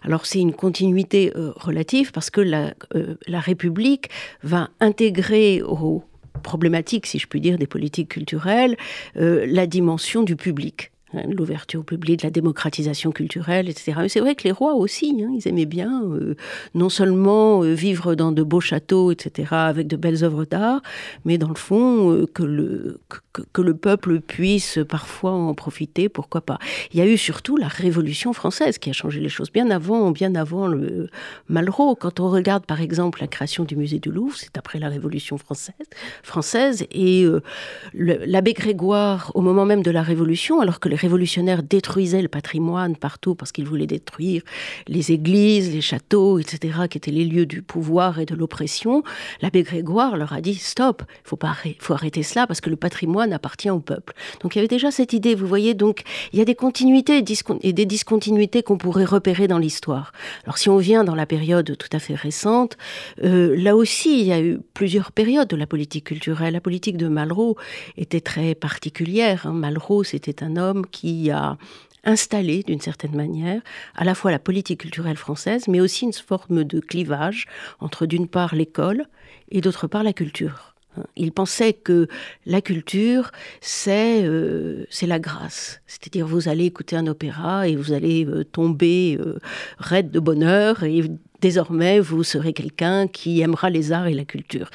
Alors c'est une continuité euh, relative parce que la, euh, la République va intégrer aux problématiques, si je puis dire, des politiques culturelles, euh, la dimension du public. Hein, l'ouverture au public, la démocratisation culturelle, etc. C'est vrai que les rois aussi, hein, ils aimaient bien euh, non seulement euh, vivre dans de beaux châteaux, etc., avec de belles œuvres d'art, mais dans le fond, euh, que, le, que, le peuple puisse parfois en profiter, pourquoi pas. Il y a eu surtout la Révolution française qui a changé les choses bien avant, bien avant le Malraux. Quand on regarde par exemple la création du musée du Louvre, c'est après la Révolution française, française et l'abbé Grégoire, au moment même de la Révolution, alors que les révolutionnaires détruisaient le patrimoine partout parce qu'ils voulaient détruire les églises, les châteaux, etc., qui étaient les lieux du pouvoir et de l'oppression, l'abbé Grégoire leur a dit stop, il faut pas, faut arrêter cela parce que le patrimoine appartient au peuple. Donc il y avait déjà cette idée, vous voyez, donc il y a des continuités et des discontinuités qu'on pourrait repérer dans l'histoire. Alors si on vient dans la période tout à fait récente, euh, là aussi il y a eu plusieurs périodes de la politique culturelle. La politique de Malraux était très particulière. Hein. Malraux, c'était un homme qui a installé d'une certaine manière à la fois la politique culturelle française, mais aussi une forme de clivage entre d'une part l'école et d'autre part la culture. Il pensait que la culture, c'est euh, la grâce. C'est-à-dire, vous allez écouter un opéra et vous allez euh, tomber euh, raide de bonheur et désormais, vous serez quelqu'un qui aimera les arts et la culture.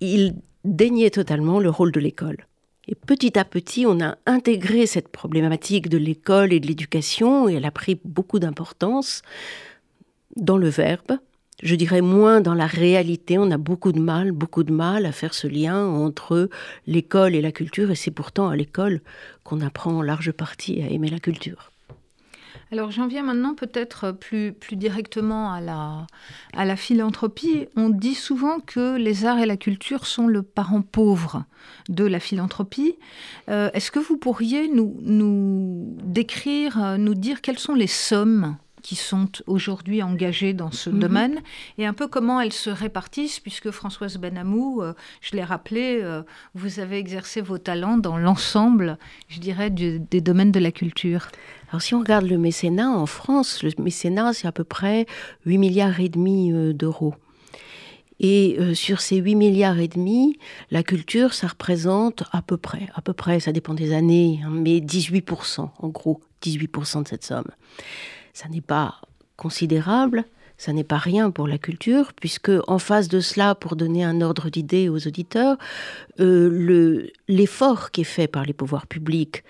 Il déniait totalement le rôle de l'école. Et petit à petit, on a intégré cette problématique de l'école et de l'éducation, et elle a pris beaucoup d'importance dans le verbe. Je dirais moins dans la réalité. On a beaucoup de mal, beaucoup de mal à faire ce lien entre l'école et la culture, et c'est pourtant à l'école qu'on apprend en large partie à aimer la culture. Alors j'en viens maintenant peut-être plus, plus directement à la, philanthropie. On dit souvent que les arts et la culture sont le parent pauvre de la philanthropie. Euh, est-ce que vous pourriez nous, décrire, nous dire quelles sont les sommes qui sont aujourd'hui engagées dans ce mhm. domaine et un peu comment elles se répartissent, puisque Françoise Benamou, euh, je l'ai rappelé, euh, vous avez exercé vos talents dans l'ensemble, je dirais, des domaines de la culture. Alors si on regarde le mécénat en France, le mécénat c'est à peu près 8 milliards et demi euh, d'euros. Et sur ces 8 milliards et demi, la culture, ça représente à peu près, à peu près, ça dépend des années, hein, mais 18%, en gros, 18% de cette somme. Ça n'est pas considérable, ça n'est pas rien pour la culture, puisque en face de cela, pour donner un ordre d'idée aux auditeurs, euh, l'effort qui est fait par les pouvoirs publics,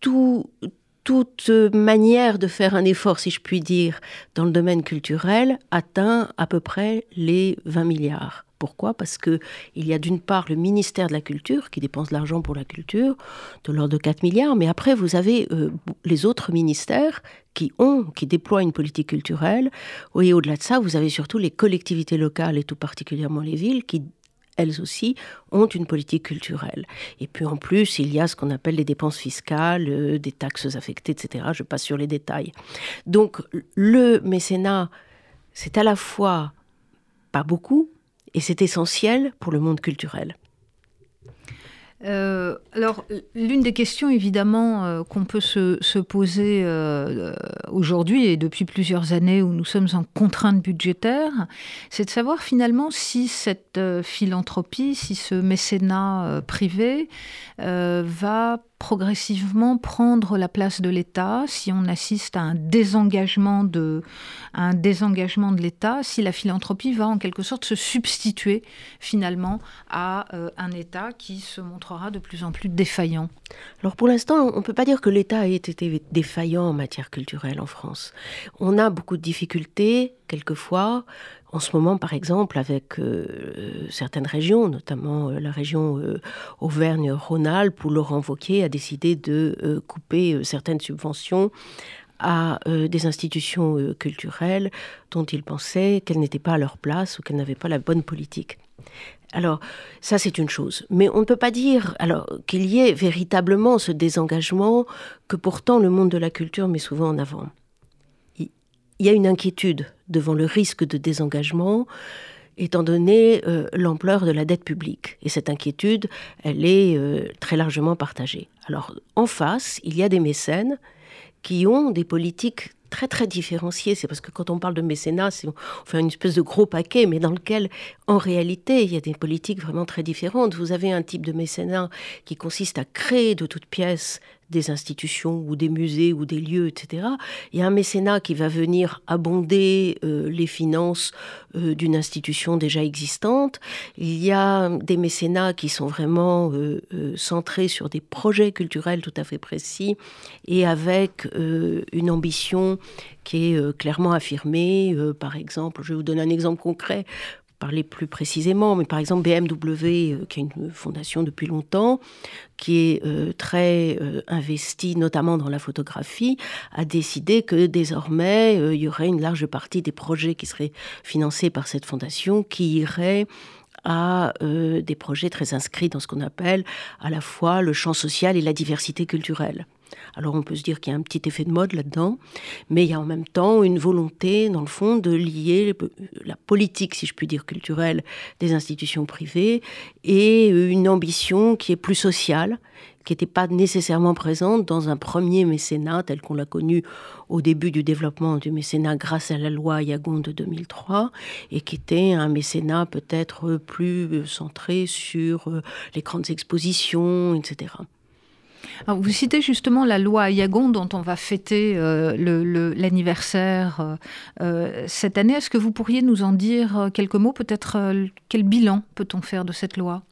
toute manière de faire un effort, si je puis dire, dans le domaine culturel, atteint à peu près les 20 milliards. Pourquoi? Parce que il y a d'une part le ministère de la Culture qui dépense de l'argent pour la culture, de l'ordre de 4 milliards, mais après vous avez euh, les autres ministères qui ont, qui déploient une politique culturelle. Et au-delà de ça, vous avez surtout les collectivités locales et tout particulièrement les villes qui elles aussi, ont une politique culturelle. Et puis en plus, il y a ce qu'on appelle les dépenses fiscales, euh, des taxes affectées, etc. Je passe sur les détails. Donc le mécénat, c'est à la fois pas beaucoup, et c'est essentiel pour le monde culturel. Euh, alors, l'une des questions évidemment euh, qu'on peut se, poser euh, aujourd'hui et depuis plusieurs années où nous sommes en contrainte budgétaire, c'est de savoir finalement si cette philanthropie, si ce mécénat privé va progressivement prendre la place de l'État, si on assiste à un désengagement de, un désengagement de l'État, si la philanthropie va en quelque sorte se substituer finalement à euh, un État qui se montrera de plus en plus défaillant. Alors pour l'instant, on ne peut pas dire que l'État ait été défaillant en matière culturelle en France. On a beaucoup de difficultés quelquefois. En ce moment, par exemple, avec euh, certaines régions, notamment euh, la région euh, Auvergne-Rhône-Alpes, où Laurent Wauquiez a décidé de couper certaines subventions à des institutions culturelles dont il pensait qu'elles n'étaient pas à leur place ou qu'elles n'avaient pas la bonne politique. Alors, ça c'est une chose. Mais on ne peut pas dire alors qu'il y ait véritablement ce désengagement que pourtant le monde de la culture met souvent en avant il y a une inquiétude devant le risque de désengagement étant donné euh, l'ampleur de la dette publique. Et cette inquiétude, elle est euh, très largement partagée. Alors, en face, il y a des mécènes qui ont des politiques très très différenciées. C'est parce que quand on parle de mécénat, on fait une espèce de gros paquet, mais dans lequel, en réalité, il y a des politiques vraiment très différentes. Vous avez un type de mécénat qui consiste à créer de toutes pièces des institutions ou des musées ou des lieux, etc. Il y a un mécénat qui va venir abonder euh, les finances euh, d'une institution déjà existante. Il y a des mécénats qui sont vraiment euh, centrés sur des projets culturels tout à fait précis et avec une ambition qui est clairement affirmée. par exemple, je vais vous donner un exemple concret parler plus précisément, mais par exemple BMW, euh, qui est une fondation depuis longtemps, qui est euh, très euh, investie notamment dans la photographie, a décidé que désormais il y aurait une large partie des projets qui seraient financés par cette fondation qui iraient à des projets très inscrits dans ce qu'on appelle à la fois le champ social et la diversité culturelle. Alors on peut se dire qu'il y a un petit effet de mode là-dedans, mais il y a en même temps une volonté, dans le fond, de lier la politique, si je puis dire, culturelle des institutions privées et une ambition qui est plus sociale, qui n'était pas nécessairement présente dans un premier mécénat tel qu'on l'a connu au début du développement du mécénat grâce à la loi Yagon de 2003 et qui était un mécénat peut-être plus centré sur euh, les grandes expositions, etc vous citez justement la loi Yagon dont on va fêter euh, l'anniversaire euh, euh, cette année. Est-ce que vous pourriez nous en dire quelques mots Peut-être quel bilan peut-on faire de cette loi?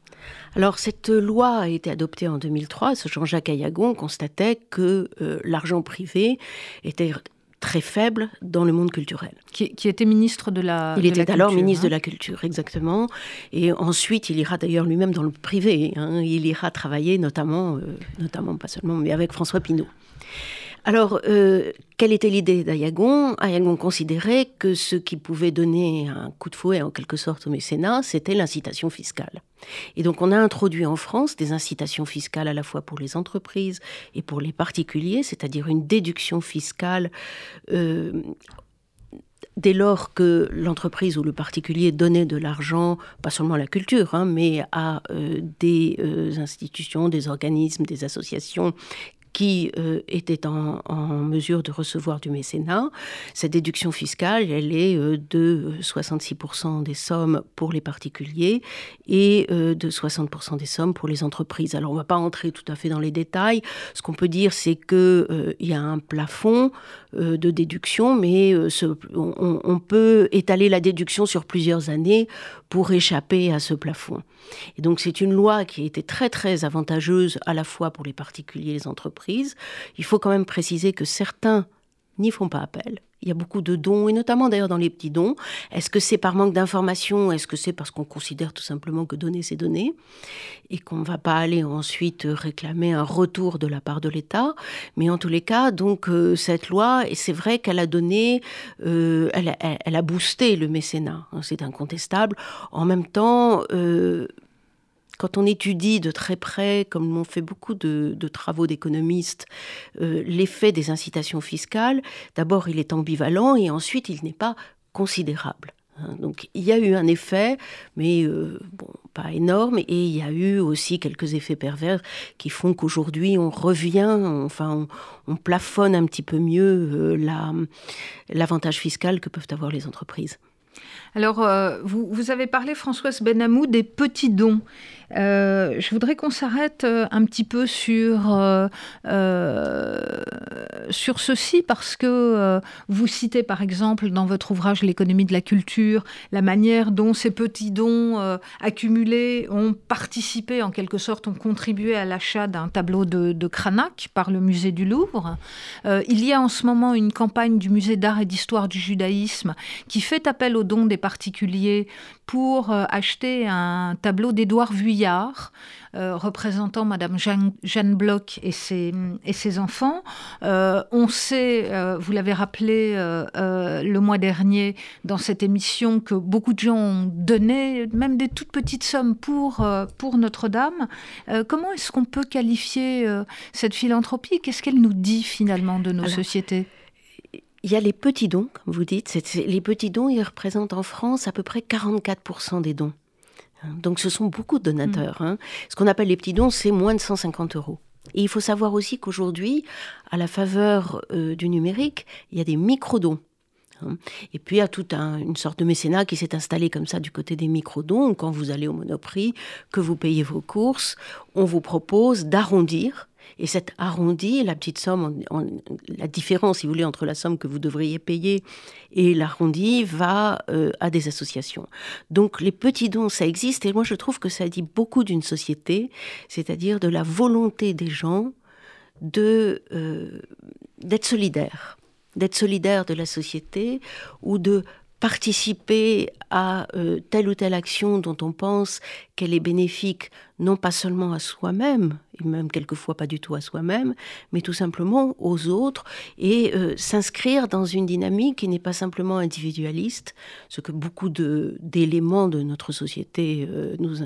Alors cette loi a été adoptée en 2003. Ce Jean-Jacques Ayagon constatait que l'argent privé était très faible dans le monde culturel. Qui, était ministre de la Il était alors ministre de hein. la Culture, exactement. Et ensuite, il ira d'ailleurs lui-même dans le privé. Hein. Il ira travailler notamment, euh, notamment pas seulement, mais avec François Pinault. Alors, euh, quelle était l'idée d'Ayagon? Ayagon considérait que ce qui pouvait donner un coup de fouet en quelque sorte au mécénat, c'était l'incitation fiscale. Et donc on a introduit en France des incitations fiscales à la fois pour les entreprises et pour les particuliers, c'est-à-dire une déduction fiscale euh, dès lors que l'entreprise ou le particulier donnait de l'argent, pas seulement à la culture, hein, mais à euh, des institutions, des organismes, des associations qui euh, était en, mesure de recevoir du mécénat. Cette déduction fiscale, elle est euh, de 66% des sommes pour les particuliers et euh, de 60% des sommes pour les entreprises. Alors on ne va pas entrer tout à fait dans les détails. Ce qu'on peut dire, c'est qu'il y a un plafond de déduction, mais on, on peut étaler la déduction sur plusieurs années pour échapper à ce plafond. Et donc c'est une loi qui été très très avantageuse à la fois pour les particuliers et les entreprises. Il faut quand même préciser que certains n'y font pas appel. Il y a beaucoup de dons, et notamment d'ailleurs dans les petits dons. Est-ce que c'est par manque d'information Est-ce que c'est parce qu'on considère tout simplement que donner, c'est donner? Et qu'on ne va pas aller ensuite réclamer un retour de la part de l'État Mais en tous les cas, donc, euh, cette loi, et c'est vrai qu'elle a donné, euh, elle, a boosté le mécénat, hein, c'est incontestable. En même temps, euh, quand on étudie de très près, comme l'ont fait beaucoup de, travaux d'économistes, euh, l'effet des incitations fiscales, d'abord il est ambivalent et ensuite il n'est pas considérable. Hein. Donc il y a eu un effet, mais euh, pas énorme, et il y a eu aussi quelques effets pervers qui font qu'aujourd'hui on revient, enfin on, plafonne un petit peu mieux euh, l'avantage fiscal que peuvent avoir les entreprises. Alors, vous, vous, avez parlé, Françoise Benamou, des petits dons. Euh, je voudrais qu'on s'arrête euh, un petit peu sur, euh, sur ceci parce que vous citez par exemple dans votre ouvrage L'économie de la culture la manière dont ces petits dons accumulés ont participé en quelque sorte, ont contribué à l'achat d'un tableau de, de, Cranach par le musée du Louvre. il y a en ce moment une campagne du musée d'art et d'histoire du judaïsme qui fait appel aux dons des particuliers pour acheter un tableau d'Édouard Vuillet euh, représentant Madame Jeanne, Bloch et ses, et ses enfants. Euh, on sait, euh, vous l'avez rappelé le mois dernier dans cette émission, que beaucoup de gens ont donné même des toutes petites sommes pour, pour Notre-Dame. comment est-ce qu'on peut qualifier cette philanthropie? Qu'est-ce qu'elle nous dit finalement de nos sociétés? Il y a les petits dons, comme vous dites. les petits dons, ils représentent en France à peu près 44% des dons. Donc ce sont beaucoup de donateurs. Hein. Ce qu'on appelle les petits dons, c'est moins de 150 euros. Et il faut savoir aussi qu'aujourd'hui, à la faveur euh, du numérique, il y a des micro-dons. Hein. Et puis il y a toute une sorte de mécénat qui s'est installé comme ça du côté des micro-dons. Quand vous allez au Monoprix, que vous payez vos courses, on vous propose d'arrondir et cet arrondi, la petite somme, la différence, si vous voulez, entre la somme que vous devriez payer et l'arrondi va euh, à des associations. Donc les petits dons, ça existe. Et moi, je trouve que ça dit beaucoup d'une société, c'est-à-dire de la volonté des gens de euh, d'être solidaires d'être solidaire de la société ou de participer à euh, telle ou telle action dont on pense qu'elle est bénéfique non pas seulement à soi-même, et même quelquefois pas du tout à soi-même, mais tout simplement aux autres, et euh, s'inscrire dans une dynamique qui n'est pas simplement individualiste, ce que beaucoup d'éléments de, notre société euh, nous,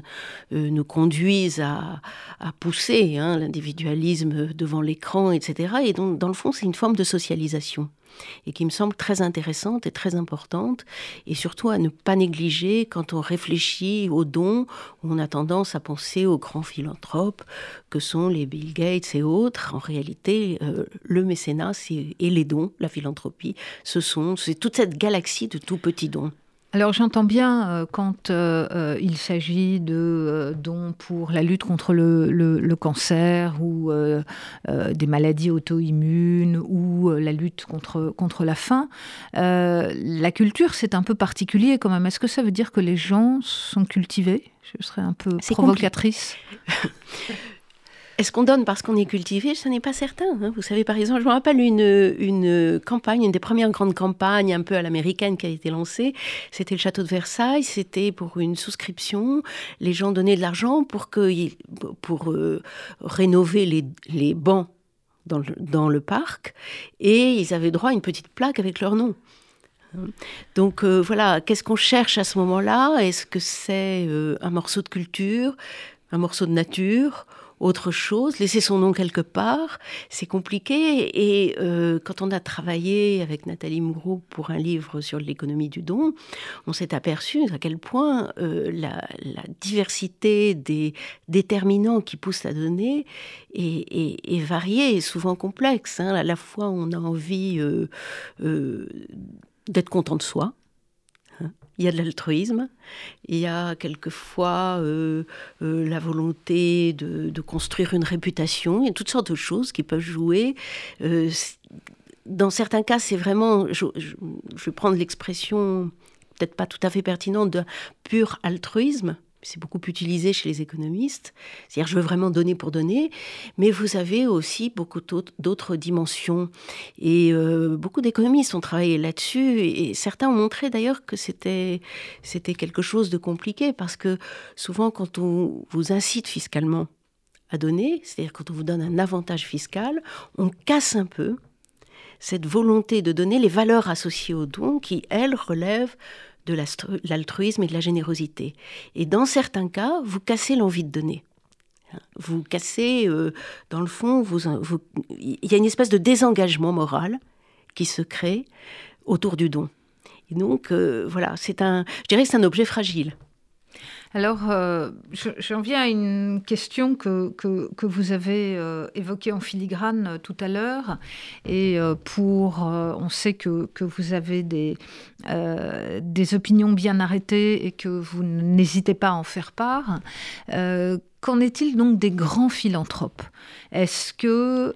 nous conduisent à, à pousser, hein, l'individualisme devant l'écran, etc. Et donc, dans le fond, c'est une forme de socialisation et qui me semble très intéressante et très importante, et surtout à ne pas négliger quand on réfléchit aux dons, où on a tendance à penser aux grands philanthropes que sont les Bill Gates et autres. En réalité, euh, le mécénat et les dons, la philanthropie, ce sont c'est toute cette galaxie de tout petits dons. Alors j'entends bien euh, quand euh, euh, il s'agit de dons pour la lutte contre le, cancer ou des maladies auto-immunes ou la lutte contre, contre la faim. la culture, c'est un peu particulier quand même. Est-ce que ça veut dire que les gens sont cultivés? Je serais un peu provocatrice. Est-ce qu'on donne parce qu'on est cultivé? Ce n'est pas certain. Hein. Vous savez, par exemple, je me rappelle une, une campagne, une des premières grandes campagnes un peu à l'américaine qui a été lancée. C'était le château de Versailles. C'était pour une souscription. Les gens donnaient de l'argent pour, que, pour euh, rénover les, les bancs dans le, dans le parc et ils avaient droit à une petite plaque avec leur nom. Donc euh, voilà, qu'est-ce qu'on cherche à ce moment-là? Est-ce que c'est euh, un morceau de culture, un morceau de nature autre chose, laisser son nom quelque part, c'est compliqué. Et euh, quand on a travaillé avec Nathalie Mourou pour un livre sur l'économie du don, on s'est aperçu à quel point la, diversité des déterminants qui poussent à donner est, variée et souvent complexe. Hein. À la fois, on a envie d'être content de soi. Il y a de l'altruisme, il y a quelquefois euh, euh, la volonté de, construire une réputation, il y a toutes sortes de choses qui peuvent jouer. Euh, dans certains cas, c'est vraiment, je, je, vais prendre l'expression peut-être pas tout à fait pertinente, de pur altruisme, c'est beaucoup utilisé chez les économistes. C'est-à-dire, je veux vraiment donner pour donner, mais vous avez aussi beaucoup d'autres dimensions. Et euh, beaucoup d'économistes ont travaillé là-dessus, et certains ont montré d'ailleurs que c'était quelque chose de compliqué, parce que souvent, quand on vous incite fiscalement à donner, c'est-à-dire quand on vous donne un avantage fiscal, on casse un peu cette volonté de donner les valeurs associées au don qui, elles, relèvent de l'altruisme et de la générosité. Et dans certains cas, vous cassez l'envie de donner. Vous cassez, euh, dans le fond, il y a une espèce de désengagement moral qui se crée autour du don. Et donc, euh, voilà, c'est un, je dirais que c'est un objet fragile. Alors, euh, j'en viens à une question que, vous avez euh, évoquée en filigrane euh, tout à l'heure. Et pour, on sait que, vous avez des, des opinions bien arrêtées et que vous n'hésitez pas à en faire part. Qu'en est-il donc des grands philanthropes? Est-ce que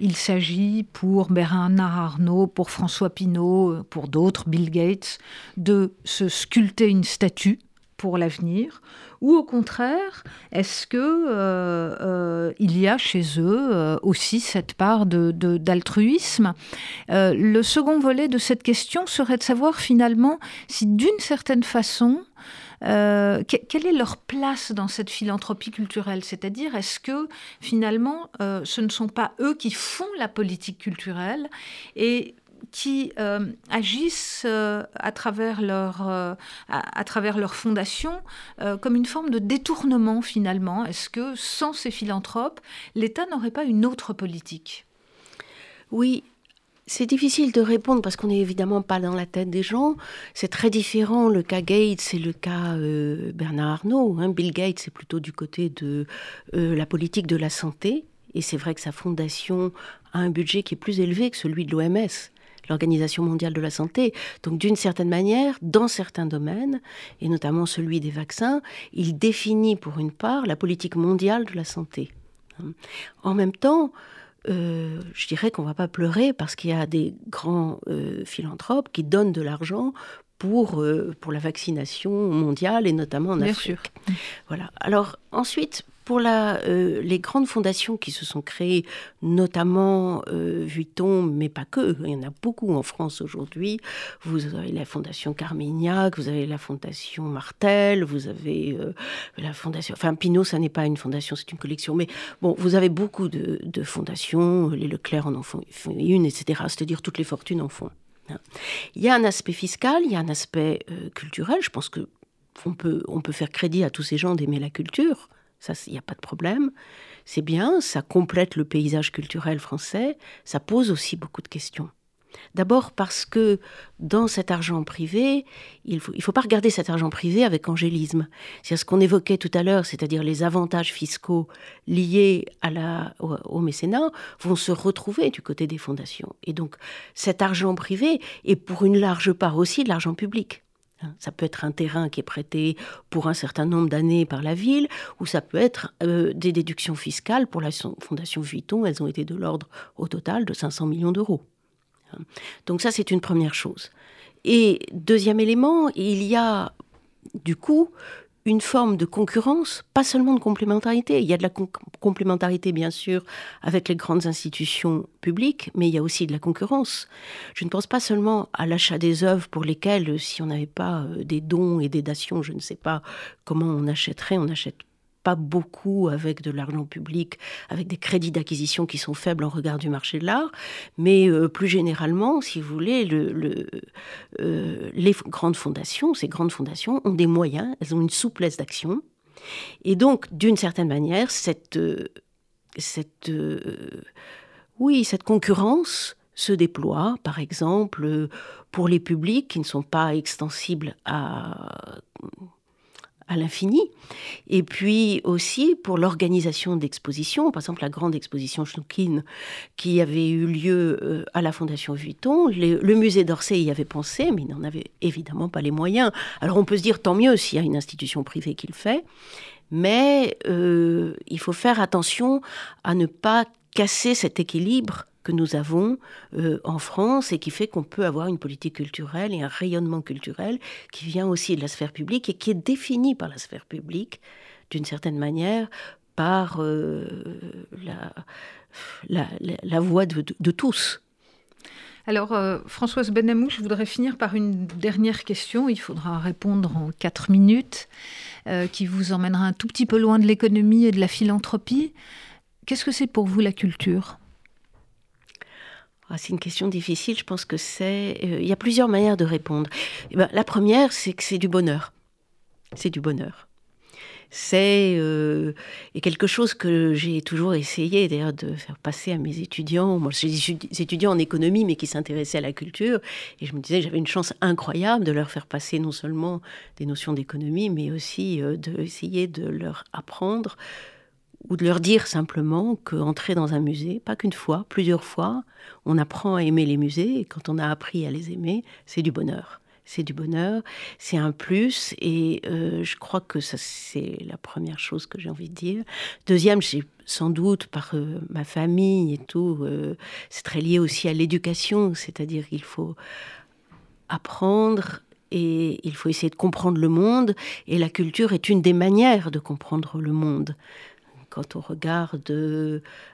il s'agit pour Bernard Arnault, pour François Pinault, pour d'autres, Bill Gates, de se sculpter une statue? Pour l'avenir Ou au contraire, est-ce que euh, euh, il y a chez eux euh, aussi cette part d'altruisme? De, Le second volet de cette question serait de savoir finalement si d'une certaine façon, quelle est leur place dans cette philanthropie culturelle? C'est-à-dire, est-ce que finalement, ce ne sont pas eux qui font la politique culturelle et qui euh, agissent euh, à, travers leur, euh, à, travers leur fondation comme une forme de détournement finalement. Est-ce que sans ces philanthropes, l'État n'aurait pas une autre politique? Oui, c'est difficile de répondre parce qu'on n'est évidemment pas dans la tête des gens. C'est très différent le cas Gates et le cas Bernard Arnault. Hein. Bill Gates c'est plutôt du côté de la politique de la santé. Et c'est vrai que sa fondation a un budget qui est plus élevé que celui de l'OMS l'Organisation mondiale de la santé. Donc d'une certaine manière, dans certains domaines, et notamment celui des vaccins, il définit pour une part la politique mondiale de la santé. En même temps, euh, je dirais qu'on ne va pas pleurer parce qu'il y a des grands euh, philanthropes qui donnent de l'argent pour, euh, pour la vaccination mondiale et notamment en Bien Afrique. Sûr. Voilà. Alors ensuite, pour la, euh, les grandes fondations qui se sont créées, notamment euh, Vuitton, mais pas que, il y en a beaucoup en France aujourd'hui. Vous avez la fondation Carmignac, vous avez la fondation Martel, vous avez euh, la fondation. Enfin, Pinot, ça n'est pas une fondation, c'est une collection. Mais bon, vous avez beaucoup de, fondations, les Leclerc en font, une, etc. C'est-à-dire toutes les fortunes en font. Hein. Il y a un aspect fiscal, il y a un aspect culturel. Je pense que on peut, on peut faire crédit à tous ces gens d'aimer la culture. Il n'y a pas de problème. C'est bien, ça complète le paysage culturel français, ça pose aussi beaucoup de questions. D'abord parce que dans cet argent privé, il ne faut, il faut pas regarder cet argent privé avec angélisme. C'est ce qu'on évoquait tout à l'heure, c'est-à-dire les avantages fiscaux liés à la, au, au, mécénat vont se retrouver du côté des fondations. Et donc cet argent privé est pour une large part aussi de l'argent public. Ça peut être un terrain qui est prêté pour un certain nombre d'années par la ville, ou ça peut être euh, des déductions fiscales. Pour la Fondation Vuitton, elles ont été de l'ordre au total de 500 millions d'euros. Donc ça, c'est une première chose. Et deuxième élément, il y a du coup une forme de concurrence, pas seulement de complémentarité. Il y a de la complémentarité, bien sûr, avec les grandes institutions publiques, mais il y a aussi de la concurrence. Je ne pense pas seulement à l'achat des œuvres pour lesquelles, si on n'avait pas euh, des dons et des dations, je ne sais pas comment on achèterait. On achète pas beaucoup avec de l'argent public, avec des crédits d'acquisition qui sont faibles en regard du marché de l'art, mais euh, plus généralement, si vous voulez, le, euh, les grandes fondations, ces grandes fondations ont des moyens, elles ont une souplesse d'action, et donc d'une certaine manière, cette, euh, oui, cette concurrence se déploie, par exemple, pour les publics qui ne sont pas extensibles à à l'infini. Et puis aussi pour l'organisation d'expositions, par exemple la grande exposition Schnuckin qui avait eu lieu euh, à la Fondation Vuitton. le musée d'Orsay y avait pensé, mais il n'en avait évidemment pas les moyens. Alors on peut se dire tant mieux s'il y a une institution privée qui le fait, mais euh, il faut faire attention à ne pas casser cet équilibre que nous avons euh, en France et qui fait qu'on peut avoir une politique culturelle et un rayonnement culturel qui vient aussi de la sphère publique et qui est défini par la sphère publique d'une certaine manière par euh, la, voix de, tous. Alors, euh, Françoise Benamou, je voudrais finir par une dernière question. Il faudra répondre en quatre minutes, qui vous emmènera un tout petit peu loin de l'économie et de la philanthropie. Qu'est-ce que c'est pour vous la culture? Ah, c'est une question difficile. Je pense que c'est. Euh, il y a plusieurs manières de répondre. Eh ben, la première, c'est que c'est du bonheur. C'est du bonheur. C'est euh, quelque chose que j'ai toujours essayé d'ailleurs de faire passer à mes étudiants. Moi, j'ai des étudiants en économie, mais qui s'intéressaient à la culture. Et je me disais, j'avais une chance incroyable de leur faire passer non seulement des notions d'économie, mais aussi euh, d'essayer de leur apprendre ou de leur dire simplement qu'entrer dans un musée, pas qu'une fois, plusieurs fois, on apprend à aimer les musées, et quand on a appris à les aimer, c'est du bonheur. C'est du bonheur, c'est un plus, et euh, je crois que ça, c'est la première chose que j'ai envie de dire. Deuxième, j'ai sans doute par euh, ma famille et tout, euh, c'est très lié aussi à l'éducation, c'est-à-dire qu'il faut apprendre et il faut essayer de comprendre le monde, et la culture est une des manières de comprendre le monde quand on regarde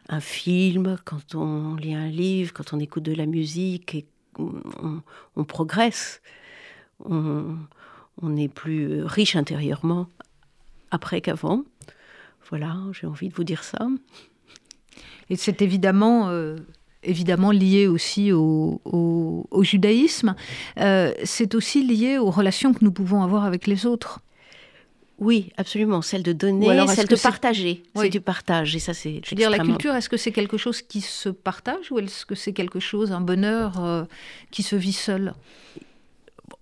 un film, quand on lit un livre, quand on écoute de la musique, on, progresse. On, est plus riche intérieurement après qu'avant. Voilà, j'ai envie de vous dire ça. Et c'est évidemment, euh, lié aussi au, judaïsme. Euh, c'est aussi lié aux relations que nous pouvons avoir avec les autres. Oui, absolument. Celle de donner, alors, celle de partager. C'est du partage. Et ça, c'est. Je veux dire, la culture, est-ce que c'est quelque chose qui se partage ou est-ce que c'est quelque chose, un bonheur euh, qui se vit seul?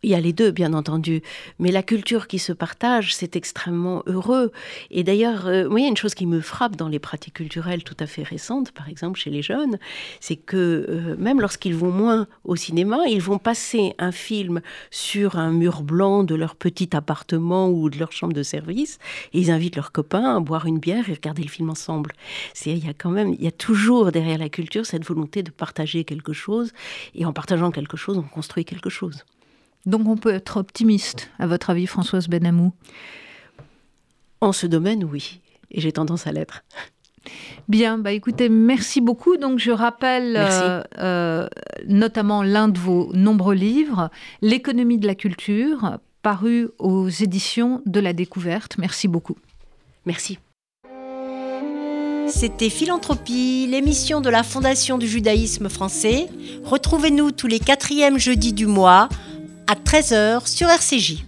Il y a les deux, bien entendu. Mais la culture qui se partage, c'est extrêmement heureux. Et d'ailleurs, euh, il y a une chose qui me frappe dans les pratiques culturelles tout à fait récentes, par exemple chez les jeunes, c'est que euh, même lorsqu'ils vont moins au cinéma, ils vont passer un film sur un mur blanc de leur petit appartement ou de leur chambre de service, et ils invitent leurs copains à boire une bière et regarder le film ensemble. C'est il y a quand même, il y a toujours derrière la culture cette volonté de partager quelque chose, et en partageant quelque chose, on construit quelque chose. Donc on peut être optimiste, à votre avis, Françoise Benamou? En ce domaine, oui. Et j'ai tendance à l'être. Bien, bah écoutez, merci beaucoup. Donc je rappelle euh, euh, notamment l'un de vos nombreux livres, L'économie de la culture, paru aux éditions de la découverte. Merci beaucoup. Merci. C'était Philanthropie, l'émission de la Fondation du judaïsme français. Retrouvez-nous tous les quatrièmes jeudis du mois à 13h sur RCJ.